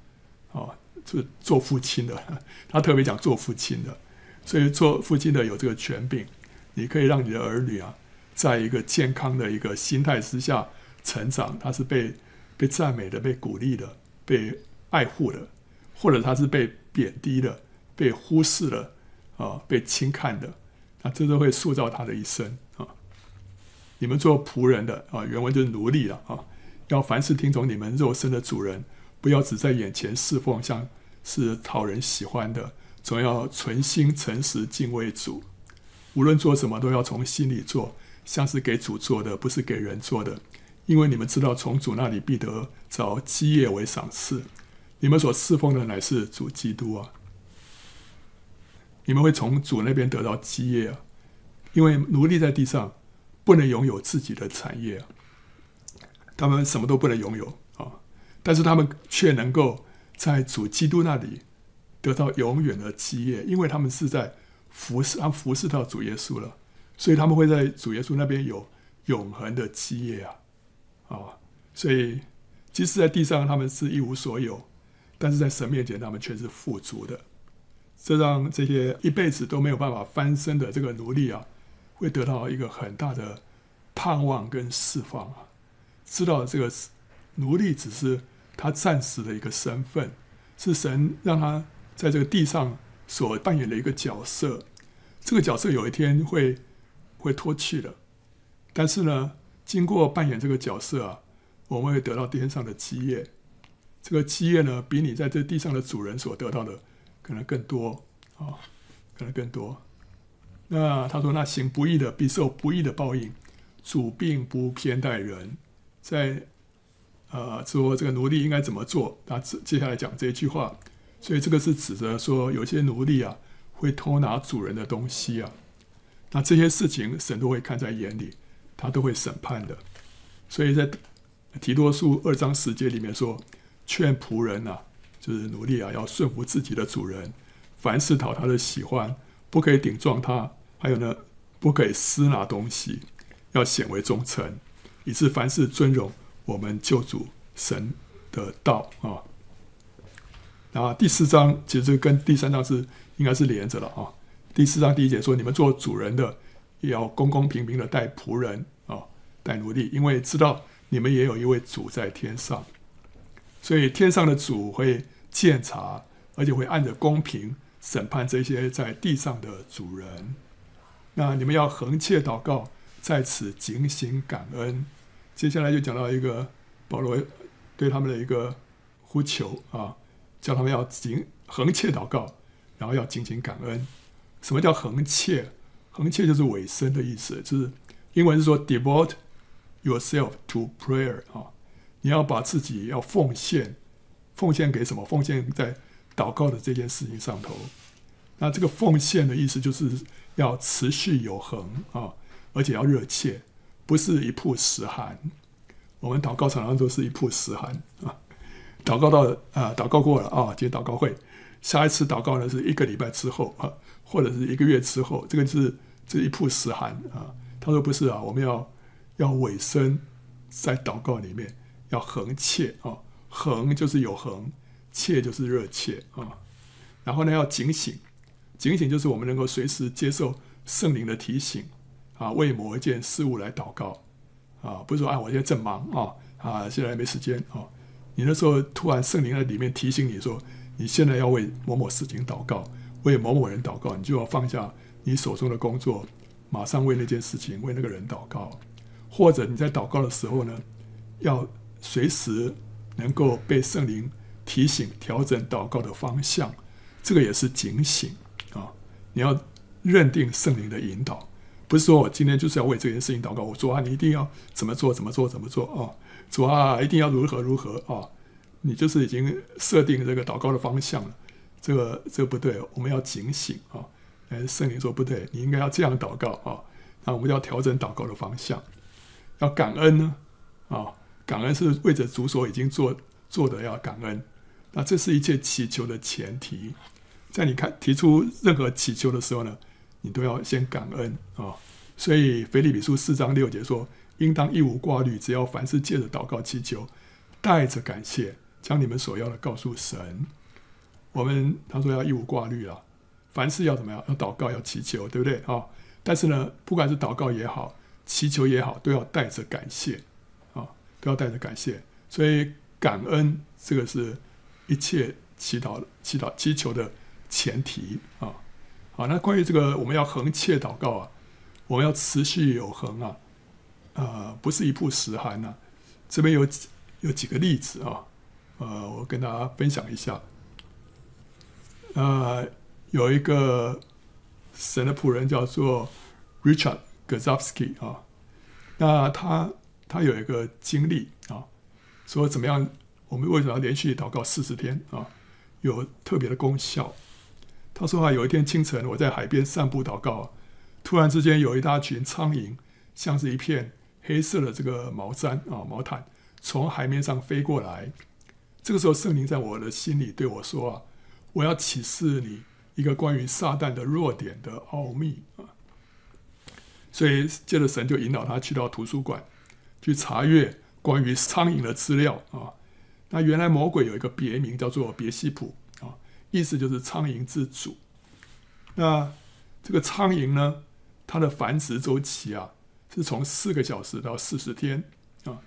啊，这做父亲的，他特别讲做父亲的。所以做父亲的有这个权柄，你可以让你的儿女啊，在一个健康的一个心态之下成长。他是被被赞美的、被鼓励的、被爱护的，或者他是被贬低的、被忽视了啊、被轻看的，那这都会塑造他的一生啊。你们做仆人的啊，原文就是奴隶了啊，要凡事听从你们肉身的主人，不要只在眼前侍奉，像是讨人喜欢的，总要存心诚实敬畏主。无论做什么，都要从心里做，像是给主做的，不是给人做的。因为你们知道，从主那里必得找基业为赏赐。你们所侍奉的乃是主基督啊！你们会从主那边得到基业啊！因为奴隶在地上不能拥有自己的产业啊，他们什么都不能拥有啊，但是他们却能够在主基督那里得到永远的基业，因为他们是在。服侍，他服侍到主耶稣了，所以他们会在主耶稣那边有永恒的基业啊，啊，所以即使在地上他们是一无所有，但是在神面前他们却是富足的。这让这些一辈子都没有办法翻身的这个奴隶啊，会得到一个很大的盼望跟释放啊，知道这个奴隶只是他暂时的一个身份，是神让他在这个地上。所扮演的一个角色，这个角色有一天会会脱去的，但是呢，经过扮演这个角色啊，我们会得到天上的基业。这个基业呢，比你在这地上的主人所得到的可能更多啊、可能更多。那他说：“那行不义的必受不义的报应。主并不偏待人，在呃说这个奴隶应该怎么做？那接下来讲这一句话。”所以这个是指着说，有些奴隶啊会偷拿主人的东西啊，那这些事情神都会看在眼里，他都会审判的。所以在提多书二章十节里面说，劝仆人啊，就是奴隶啊，要顺服自己的主人，凡事讨他的喜欢，不可以顶撞他，还有呢，不可以私拿东西，要显为忠诚，以致凡事尊荣我们救主神的道啊。啊，第四章其实跟第三章是应该是连着了啊。第四章第一节说：“你们做主人的，要公公平平的待仆人啊，待奴隶，因为知道你们也有一位主在天上，所以天上的主会鉴察，而且会按着公平审判这些在地上的主人。那你们要恒切祷告，在此警醒感恩。接下来就讲到一个保罗对他们的一个呼求啊。”叫他们要警恒切祷告，然后要警醒感恩。什么叫恒切？恒切就是委身的意思，就是英文是说 devote yourself to prayer 啊，你要把自己要奉献，奉献给什么？奉献在祷告的这件事情上头。那这个奉献的意思就是要持续有恒啊，而且要热切，不是一曝十寒。我们祷告常常都是一曝十寒啊。祷告到啊，祷告过了啊，今天祷告会，下一次祷告呢是一个礼拜之后啊，或者是一个月之后，这个是这一曝十寒啊。他说不是啊，我们要要委身在祷告里面，要恒切啊，恒就是有恒，切就是热切啊。然后呢，要警醒，警醒就是我们能够随时接受圣灵的提醒啊，为某一件事物来祷告啊，不是说啊，我现在正忙啊啊，现在没时间啊。你那时候突然圣灵在里面提醒你说，你现在要为某某事情祷告，为某某人祷告，你就要放下你手中的工作，马上为那件事情、为那个人祷告。或者你在祷告的时候呢，要随时能够被圣灵提醒、调整祷告的方向，这个也是警醒啊！你要认定圣灵的引导，不是说我今天就是要为这件事情祷告，我说啊，你一定要怎么做、怎么做、怎么做啊！主啊，一定要如何如何啊！你就是已经设定这个祷告的方向了，这个这个不对，我们要警醒啊！哎，圣灵说不对，你应该要这样祷告啊！那我们要调整祷告的方向，要感恩呢啊！感恩是为着主所已经做做的要感恩，那这是一切祈求的前提。在你看提出任何祈求的时候呢，你都要先感恩啊！所以腓立比书四章六节说。应当一无挂虑，只要凡事借着祷告祈求，带着感谢，将你们所要的告诉神。我们他说要一无挂虑啊，凡事要怎么样？要祷告，要祈求，对不对啊？但是呢，不管是祷告也好，祈求也好，都要带着感谢啊，都要带着感谢。所以感恩这个是一切祈祷、祈祷、祈求的前提啊。好，那关于这个我们要恒切祷告啊，我们要持续有恒啊，呃，不是一曝十寒呐、啊。这边有有几个例子啊，呃，我跟大家分享一下。呃，有一个神的仆人叫做 Richard Gazowski 啊，那他他有一个经历啊，说怎么样，我们为什么要连续祷告四十天啊？有特别的功效。他说啊，有一天清晨，我在海边散步祷告，突然之间有一大群苍蝇，像是一片黑色的这个毛毡啊毛毯，从海面上飞过来。这个时候，圣灵在我的心里对我说啊。我要启示你一个关于撒旦的弱点的奥秘啊，所以接着神就引导他去到图书馆去查阅关于苍蝇的资料啊。那原来魔鬼有一个别名叫做别西卜啊，意思就是苍蝇之主。那这个苍蝇呢，它的繁殖周期啊是从四个小时到四十天啊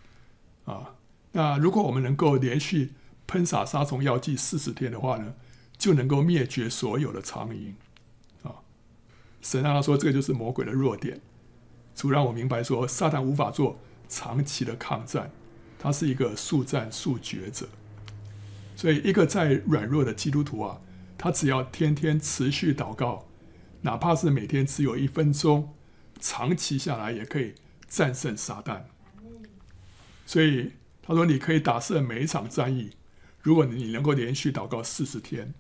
啊。那如果我们能够连续喷洒杀虫药剂四十天的话呢，就能够灭绝所有的苍蝇，啊！神让他说，这个就是魔鬼的弱点。主让我明白说，撒旦无法做长期的抗战，他是一个速战速决者。所以，一个再软弱的基督徒啊，他只要天天持续祷告，哪怕是每天只有一分钟，长期下来也可以战胜撒旦。所以他说，你可以打胜每一场战役，如果你能够连续祷告四十天。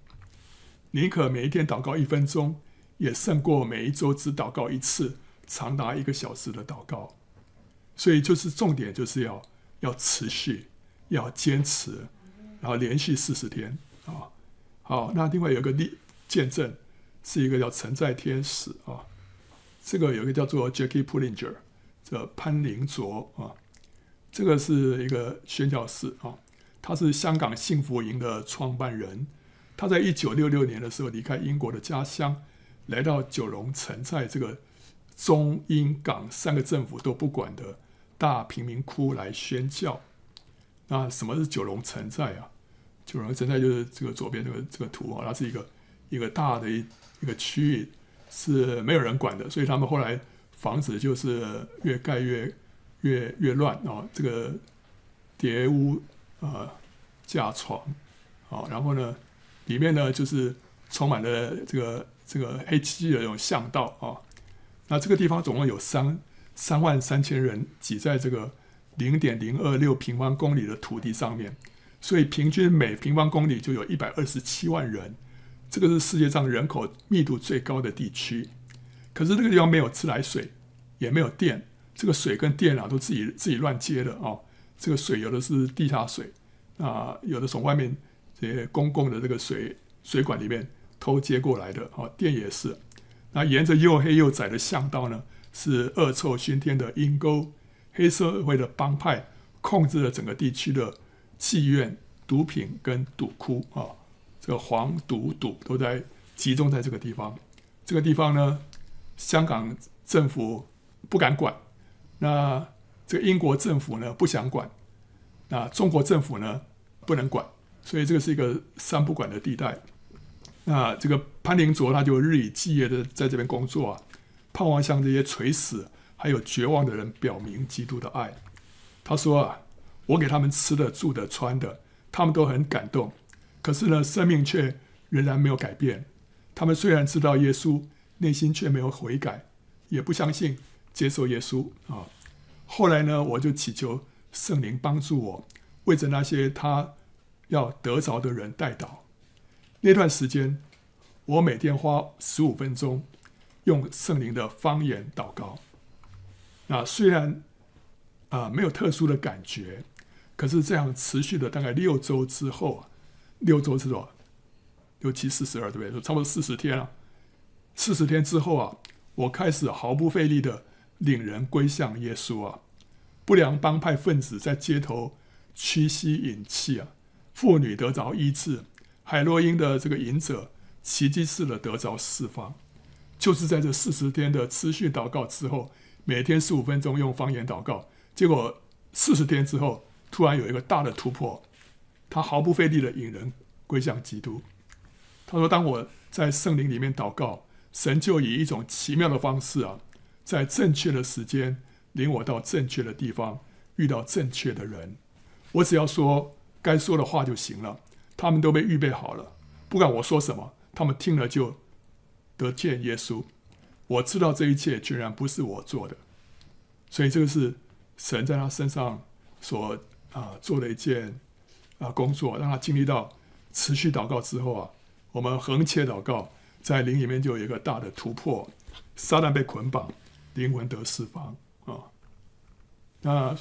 宁可每一天祷告一分钟，也胜过每一周只祷告一次，长达一个小时的祷告。所以，就是重点就是要要持续，要坚持，然后连续四十天啊。好，那另外有个例见证，是一个叫存在天使啊。这个有一个叫做 Jackie Pullinger，这潘灵卓啊，这个是一个宣教士啊，他是香港幸福营的创办人。他在一九六六年的时候离开英国的家乡，来到九龙城寨这个中英港三个政府都不管的大贫民窟来宣教。那什么是九龙城寨啊？九龙城寨就是这个左边这个这个图啊，它是一个一个大的一一个区域是没有人管的，所以他们后来房子就是越盖越越越乱啊，这个叠屋啊架床啊，然后呢，里面呢，就是充满了这个这个黑漆漆的这种巷道啊。那这个地方总共有三三万三千人挤在这个零点零二六平方公里的土地上面，所以平均每平方公里就有一百二十七万人。这个是世界上人口密度最高的地区。可是这个地方没有自来水，也没有电，这个水跟电啊都自己自己乱接的啊。这个水有的是地下水啊，有的从外面。这些公共的这个水水管里面偷接过来的啊，电也是。那沿着又黑又窄的巷道呢，是恶臭熏天的阴沟，黑社会的帮派控制了整个地区的妓院、毒品跟赌窟啊。这个黄赌毒都在集中在这个地方。这个地方呢，香港政府不敢管，那这个英国政府呢不想管，那中国政府呢不能管。所以这个是一个三不管的地带。那这个潘灵卓他就日以继夜的在这边工作啊，盼望向这些垂死还有绝望的人表明基督的爱。他说啊，我给他们吃的、住的、穿的，他们都很感动。可是呢，生命却仍然没有改变。他们虽然知道耶稣，内心却没有悔改，也不相信接受耶稣啊。后来呢，我就祈求圣灵帮助我，为着那些他。要得着的人带到。那段时间，我每天花十五分钟用圣灵的方言祷告。那虽然啊、没有特殊的感觉，可是这样持续了大概六周之后，六周之多？六七四十二，对不对？差不多四十天了。四十天之后啊，我开始毫不费力的领人归向耶稣啊。不良帮派分子在街头屈膝饮泣啊。妇女得着医治，海洛因的这个瘾者奇迹似的得着释放，就是在这四十天的持续祷告之后，每天十五分钟用方言祷告，结果四十天之后，突然有一个大的突破，他毫不费力的引人归向基督。他说：“当我在圣灵里面祷告，神就以一种奇妙的方式啊，在正确的时间领我到正确的地方，遇到正确的人。我只要说该说的话就行了，他们都被预备好了。不管我说什么，他们听了就得见耶稣。我知道这一切居然不是我做的，所以这个是神在他身上所。”啊，做的一件啊工作，让他经历到持续祷告之后啊，我们横切祷告，在灵里面就有一个大的突破，撒旦被捆绑，灵魂得释放啊。那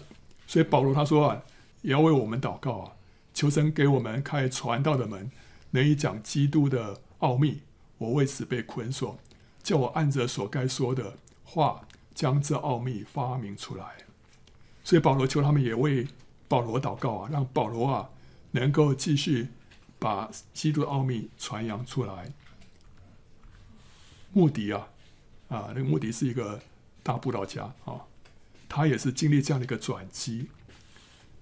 所以保罗他说啊，也要为我们祷告啊，求神给我们开传道的门，能以讲基督的奥秘。我为此被捆锁，叫我按着所该说的话，将这奥秘发明出来。所以保罗求他们也为。保罗祷告啊，让保罗啊能够继续把基督的奥秘传扬出来。穆迪啊，啊，那个穆迪是一个大布道家啊，他也是经历这样的一个转机。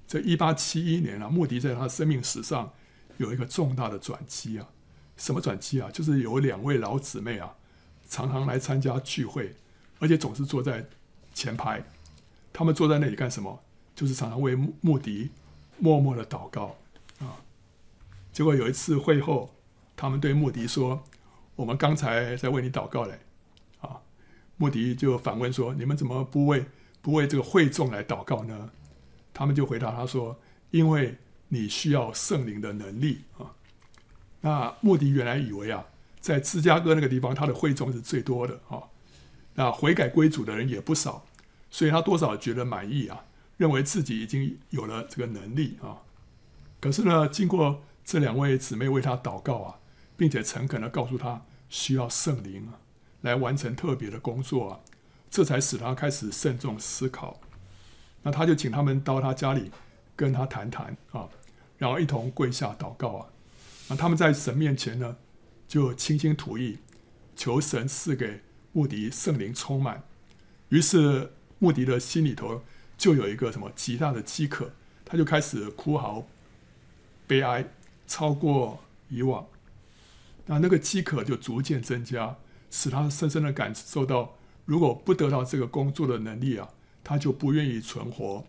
在一八七一年啊，穆迪在他生命史上有一个重大的转机啊。什么转机啊？就是有两位老姊妹啊，常常来参加聚会，而且总是坐在前排。他们坐在那里干什么？就是常常为穆迪默默的祷告啊，结果有一次会后，他们对穆迪说：“我们刚才在为你祷告嘞。”啊，穆迪就反问说：“你们怎么不为不为这个会众来祷告呢？”他们就回答他说：“因为你需要圣灵的能力啊。”那穆迪原来以为啊，在芝加哥那个地方，他的会众是最多的啊，那悔改归主的人也不少，所以他多少觉得满意啊。认为自己已经有了这个能力啊，可是呢，经过这两位姊妹为他祷告啊，并且诚恳地告诉他需要圣灵啊，来完成特别的工作啊，这才使他开始慎重思考。那他就请他们到他家里跟他谈谈啊，然后一同跪下祷告啊。那他们在神面前呢，就倾心吐意，求神赐给穆迪圣灵充满。于是穆迪的心里头。就有一个什么极大的饥渴，他就开始哭嚎、悲哀，超过以往。那那个饥渴就逐渐增加，使他深深的感受到，如果不得到这个工作的能力啊，他就不愿意存活。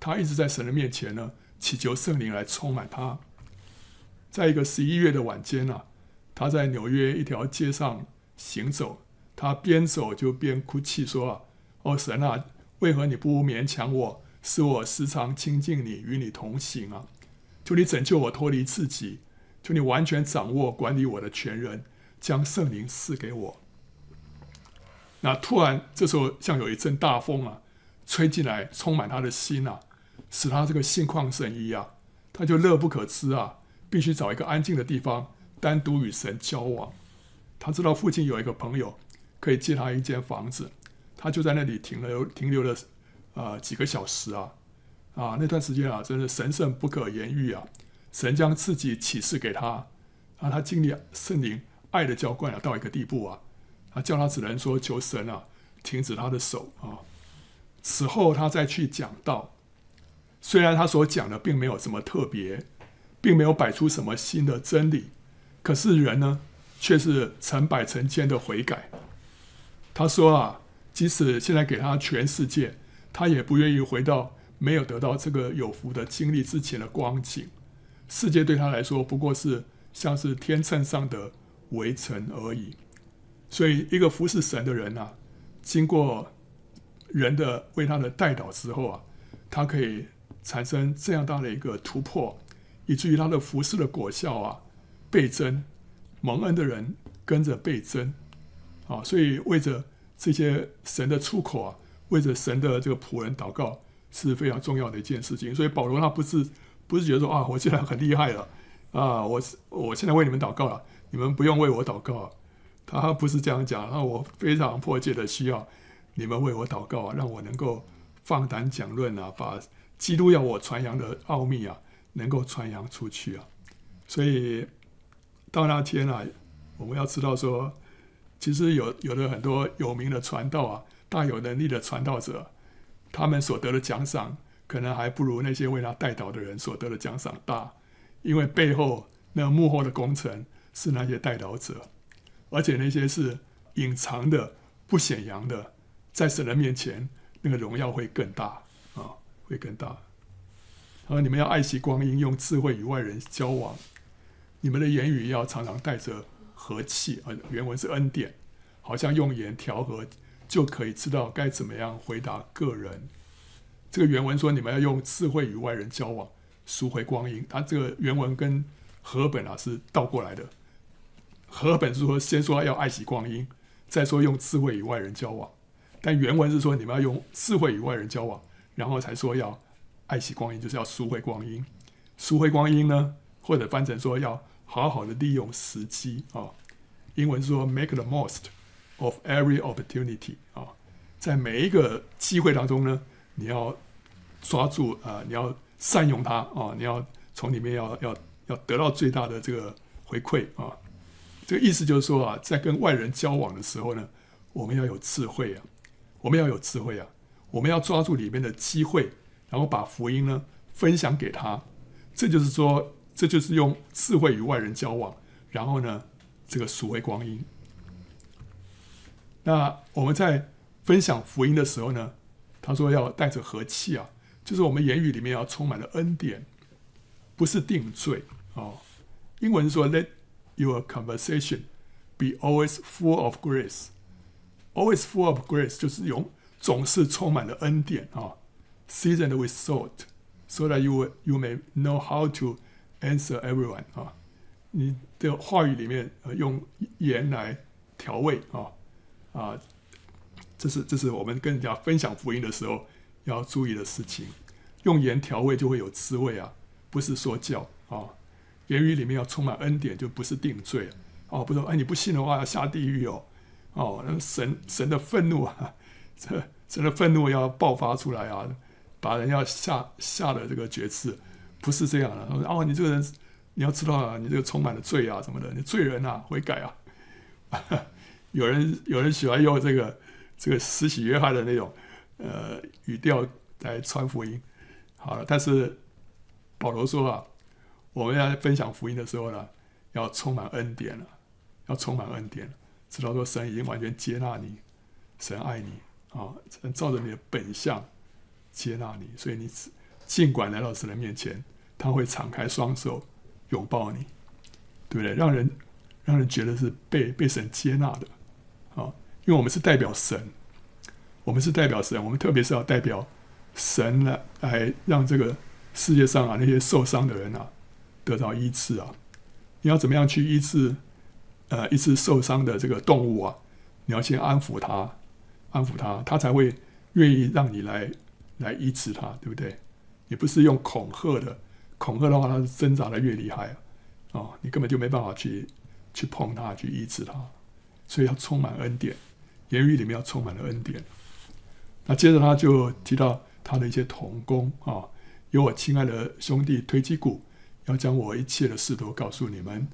他一直在神的面前呢，祈求圣灵来充满他。在一个十一月的晚间啊，他在纽约一条街上行走，他边走就边哭泣说：“，哦神啊！”为何你不勉强我，使我时常亲近你，与你同行啊？求你拯救我脱离自己，求你完全掌握管理我的全人，将圣灵赐给我。那突然这时候像有一阵大风啊，吹进来，充满他的心啊，使他这个心旷神怡啊，他就乐不可支啊，必须找一个安静的地方，单独与神交往。他知道附近有一个朋友可以借他一间房子。他就在那里停留停留了，啊、呃、几个小时啊，啊那段时间啊，真是神圣不可言喻啊！神将自己启示给他，啊他经历圣灵爱的浇灌啊到一个地步啊，啊叫他只能说求神啊停止他的手啊。此后他再去讲道，虽然他所讲的并没有什么特别，并没有摆出什么新的真理，可是人呢却是成百成千的悔改。他说啊。即使现在给他全世界，他也不愿意回到没有得到这个有福的经历之前的光景。世界对他来说不过是像是天秤上的微尘而已。所以，一个服侍神的人啊，经过人的为他的代祷之后啊，他可以产生这样大的一个突破，以至于他的服饰的果效啊倍增，蒙恩的人跟着倍增啊。所以为着。这些神的出口啊，为着神的这个仆人祷告是非常重要的一件事情。所以保罗他不是不是觉得说啊，我现在很厉害了啊，我我现在为你们祷告了，你们不用为我祷告。他不是这样讲，那我非常迫切的需要你们为我祷告啊，让我能够放胆讲论啊，把基督要我传扬的奥秘啊，能够传扬出去啊。所以到那天啊，我们要知道说。其实有有的很多有名的传道啊，大有能力的传道者，他们所得的奖赏，可能还不如那些为他代祷的人所得的奖赏大，因为背后那幕后的工程是那些代祷者，而且那些是隐藏的、不显扬的，在神的面前，那个荣耀会更大啊，会更大。而你们要爱惜光阴，用智慧与外人交往。你们的言语要常常带着和气啊，原文是恩典，好像用盐调和，就可以知道该怎么样回答个人。这个原文说你们要用智慧与外人交往，赎回光阴。它这个原文跟和本啊是倒过来的，和本是说先说要爱惜光阴，再说用智慧与外人交往。但原文是说你们要用智慧与外人交往，然后才说要。爱惜光阴就是要赎回光阴，赎回光阴呢，或者翻成说要好好的利用时机啊。英文说 make the most of every opportunity 啊，在每一个机会当中呢，你要抓住啊，你要善用它啊，你要从里面要要要得到最大的这个回馈啊。这个意思就是说啊，在跟外人交往的时候呢，我们要有智慧啊，我们要有智慧啊，我们要抓住里面的机会。然后把福音呢分享给他，这就是说，这就是用智慧与外人交往，然后呢，这个赎回光阴。那我们在分享福音的时候呢，他说要带着和气啊，就是我们言语里面要充满了恩典，不是定罪哦。英文说 Let your conversation be always full of grace Always full of grace 就是用总是充满了恩典啊。Seasoned with salt, so that you you may know how to answer everyone 啊，你的话语里面呃用盐来调味啊啊，这是这是我们跟人家分享福音的时候要注意的事情。用盐调味就会有滋味啊，不是说教啊。言语里面要充满恩典，就不是定罪哦。不是说哎你不信的话要下地狱哦哦，那神神的愤怒啊，这神的愤怒要爆发出来啊。把人要下下的这个决志，不是这样的。他说：“哦，你这个人，你要知道啊，你这个充满了罪啊，什么的，你罪人啊，悔改啊。”有人有人喜欢用这个这个施洗约翰的那种呃语调来传福音。好了，但是保罗说啊，我们要分享福音的时候呢，要充满恩典了，要充满恩典，知道说神已经完全接纳你，神爱你啊，神照着你的本相。接纳你，所以你尽管来到神的面前，他会敞开双手拥抱你，对不对？让人让人觉得是被被神接纳的，啊，因为我们是代表神，我们是代表神，我们特别是要代表神来来让这个世界上啊那些受伤的人啊得到医治啊。你要怎么样去医治呃一只受伤的这个动物啊？你要先安抚它，安抚它，它才会愿意让你来。来医治它，对不对？你不是用恐吓的，恐吓的话，它挣扎的越厉害啊！哦，你根本就没办法去去碰它，去医治它。所以要充满恩典，言语里面要充满了恩典。那接着他就提到他的一些同工啊，有我亲爱的兄弟推基古，要将我一切的事都告诉你们。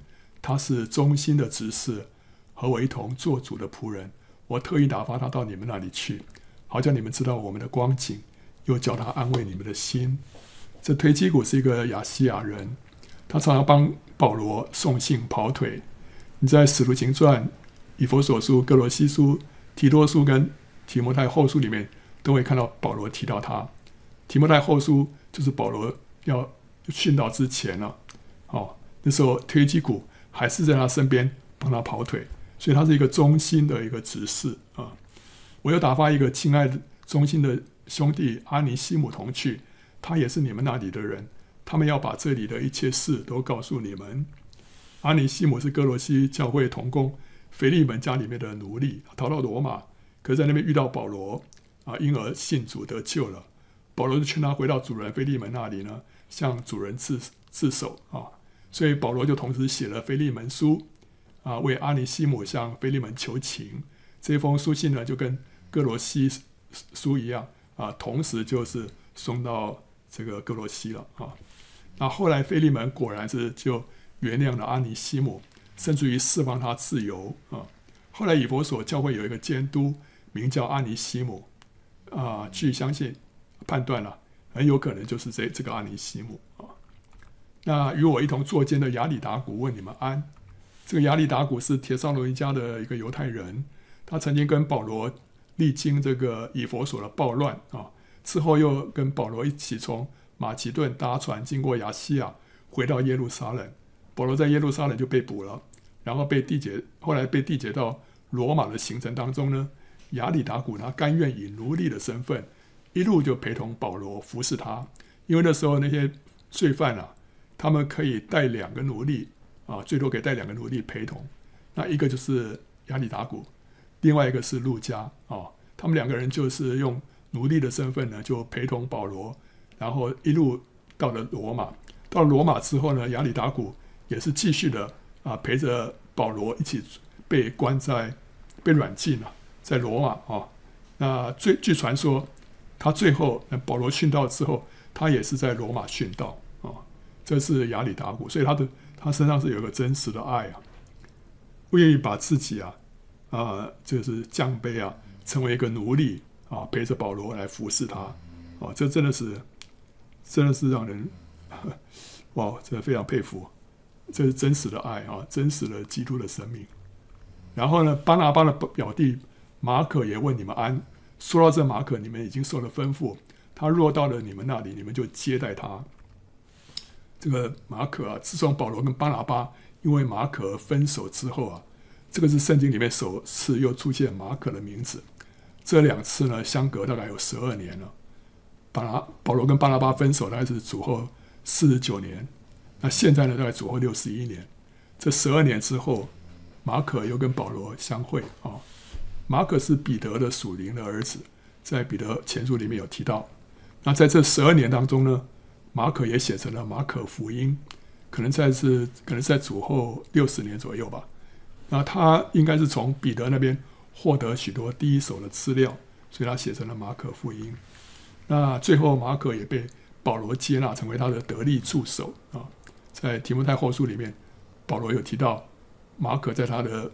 他是忠心的执事，和我一同做主的仆人。我特意打发他到你们那里去，好叫你们知道我们的光景。又叫他安慰你们的心。这推基古是一个亚细亚人，他常常帮保罗送信跑腿。你在《使徒行传》、以弗所书、哥罗西书、提多书跟提摩太后书里面，都会看到保罗提到他。提摩太后书就是保罗要殉道之前了，哦，那时候推基古还是在他身边帮他跑腿，所以他是一个忠心的一个执事啊。我又打发一个亲爱的忠心的。兄弟阿尼西姆同去，他也是你们那里的人，他们要把这里的一切事都告诉你们。阿尼西姆是哥罗西教会同工，腓利门家里面的奴隶，逃到罗马，可是在那边遇到保罗，啊，因而信主得救了。保罗就劝他回到主人腓利门那里呢，向主人自自首啊。所以保罗就同时写了腓利门书，啊，为阿尼西姆向腓利门求情。这封书信呢，就跟哥罗西书一样。啊，同时就是送到这个歌罗西了啊。那后来腓利门果然是就原谅了阿尼西姆，甚至于释放他自由啊。后来以弗所教会有一个监督，名叫阿尼西姆啊，据相信判断了，很有可能就是这这个阿尼西姆。那与我一同坐监的亚里达古问你们安。这个亚里达古是帖撒罗尼迦的一个犹太人，他曾经跟保罗历经这个以弗所的暴乱啊，之后又跟保罗一起从马其顿搭船经过亚细亚回到耶路撒冷。保罗在耶路撒冷就被捕了，然后被缔结，后来被缔结到罗马的行程当中呢。亚里达古他甘愿以奴隶的身份，一路就陪同保罗服侍他，因为那时候那些罪犯啊，他们可以带两个奴隶啊，最多可以带两个奴隶陪同。那一个就是亚里达古，另外一个是路加啊，他们两个人就是用奴隶的身份呢，就陪同保罗，然后一路到了罗马。到了罗马之后呢，亚里达古也是继续的啊，陪着保罗一起被关在被软禁了。在罗马啊、那最据传说，他最后保罗殉道之后，他也是在罗马殉道、这是亚里达古，所以他的他身上是有个真实的爱啊，不愿意把自己啊啊、就是降卑啊，成为一个奴隶啊，陪着保罗来服侍他啊、这真的是真的是让人 哇，真的非常佩服，这是真实的爱啊，真实的基督的生命。然后呢，巴拿巴的表弟。马可也问你们安。说到这，马可你们已经受了吩咐，他若到了你们那里，你们就接待他。这个马可啊，自从保罗跟巴拿巴因为马可分手之后啊，这个是圣经里面首次又出现马可的名字。这两次呢，相隔大概有十二年了。巴拿保罗跟巴拿巴分手大概是主后四十九年，那现在呢，大概主后六十一年。这十二年之后，马可又跟保罗相会啊。马可是彼得的属灵的儿子，在彼得前书里面有提到。那在这十二年当中呢，马可也写成了马可福音，可能在是可能在主后六十年左右吧。那他应该是从彼得那边获得许多第一手的资料，所以他写成了马可福音。那最后马可也被保罗接纳成为他的得力助手啊。在提摩太后书里面，保罗有提到马可在他的。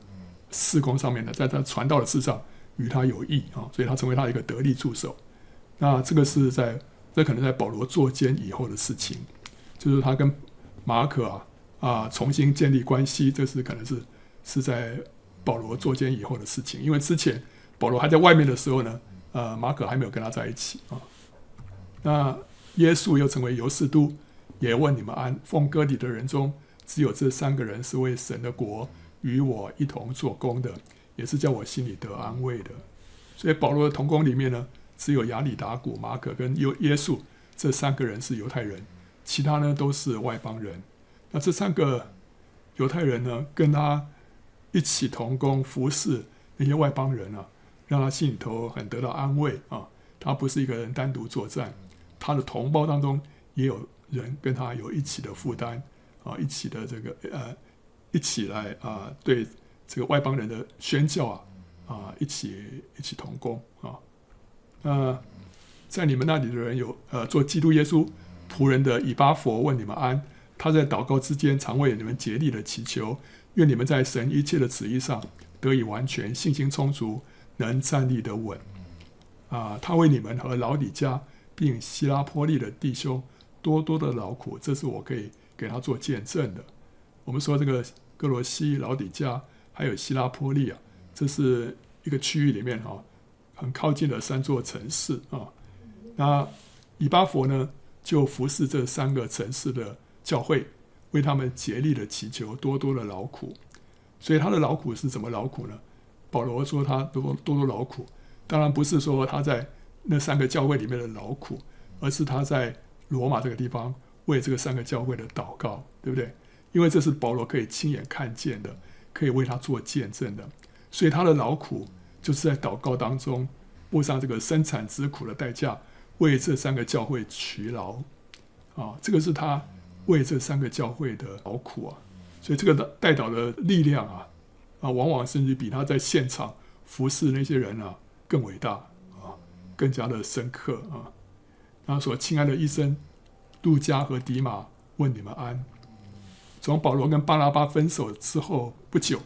事工上面呢，在他传道的事上与他有益啊，所以他成为他一个得力助手。那这个是在这可能在保罗坐监以后的事情，就是他跟马可啊啊重新建立关系，这是可能是是在保罗坐监以后的事情。因为之前保罗还在外面的时候呢，呃，马可还没有跟他在一起啊。那耶稣又成为犹士都，也问你们安。奉割礼的人中，只有这三个人是为神的国。与我一同做工的，也是叫我心里得安慰的。所以保罗的同工里面呢，只有亚里达古、马可跟耶耶稣这三个人是犹太人，其他呢都是外邦人。那这三个犹太人呢，跟他一起同工服侍那些外邦人啊，让他心里头很得到安慰啊。他不是一个人单独作战，他的同胞当中也有人跟他有一起的负担啊，一起的这个呃。一起来啊、呃，对这个外邦人的宣教啊，啊、一起一起同工啊。呃、在你们那里的人有呃，做基督耶稣仆人的以巴弗问你们安。他在祷告之间常为你们竭力的祈求，愿你们在神一切的旨意上得以完全，信心充足，能站立得稳。啊、他为你们和老底嘉并希拉波利的弟兄多多的劳苦，这是我可以给他做见证的。我们说这个歌罗西、老底嘉，还有希拉波利啊，这是一个区域里面哈，很靠近的三座城市啊。那以巴弗呢，就服侍这三个城市的教会，为他们竭力的祈求，多多的劳苦。所以他的劳苦是怎么劳苦呢？保罗说他多多多劳苦，当然不是说他在那三个教会里面的劳苦，而是他在罗马这个地方为这个三个教会的祷告，对不对？因为这是保罗可以亲眼看见的，可以为他做见证的，所以他的劳苦就是在祷告当中，付上这个生产之苦的代价，为这三个教会劬劳啊，这个是他为这三个教会的劳苦啊，所以这个代祷的力量啊，啊，往往甚至比他在现场服侍那些人啊更伟大啊，更加的深刻啊。他说：“亲爱的医生，路加和迪马问你们安。”从保罗跟巴拉巴分手之后不久，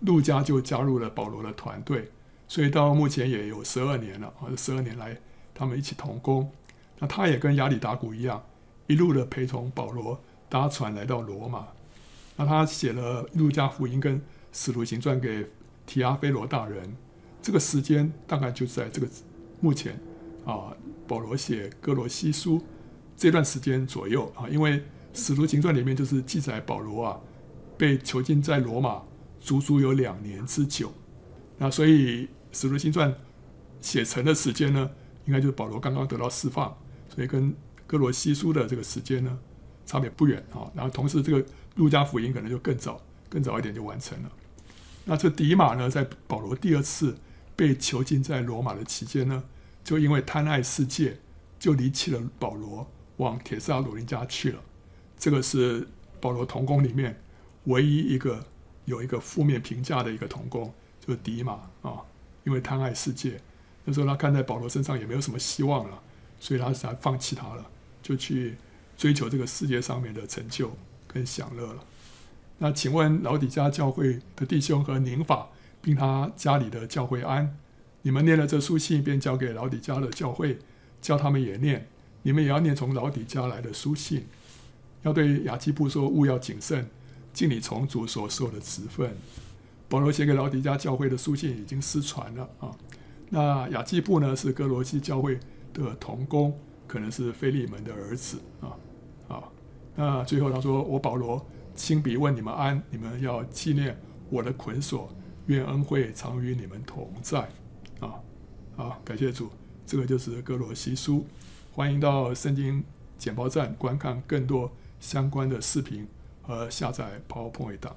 陆加就加入了保罗的团队，所以到目前也有十二年了啊！十二年来，他们一起同工。那他也跟亚里达古一样，一路的陪同保罗搭船来到罗马。那他写了《路加福音》跟《使徒行传》给提阿非罗大人，这个时间大概就在这个目前啊，保罗写《哥罗西书》这段时间左右啊，因为《使徒行传》里面就是记载保罗啊被囚禁在罗马足足有两年之久，那所以《使徒行传》写成的时间呢，应该就是保罗刚刚得到释放，所以跟《歌罗西书》的这个时间呢差别不远啊。然后同时这个。路加福音可能就更早，更早一点就完成了。那这迪马呢，在保罗第二次被囚禁在罗马的期间呢，就因为贪爱世界，就离弃了保罗，往帖撒罗尼迦去了。这个是保罗同工里面唯一一个有一个负面评价的一个同工，就是迪马啊，因为贪爱世界，那时候他看在保罗身上也没有什么希望了，所以他才放弃他了，就去追求这个世界上面的成就。跟享乐了。那请问老底嘉教会的弟兄和宁法，并他家里的教会安，你们念了这书信，便交给老底嘉的教会，叫他们也念。你们也要念从老底嘉来的书信，要对亚基布说：务要谨慎，尽你从主所受的职分。保罗写给老底嘉教会的书信已经失传了啊。那雅基布呢，是哥罗西教会的同工，可能是腓利门的儿子啊啊。那最后他说：“我保罗亲笔问你们安，你们要纪念我的捆锁，愿恩惠常与你们同在。”啊，好，感谢主，这个就是哥罗西书。欢迎到圣经简报站观看更多相关的视频和下载 PowerPoint 档。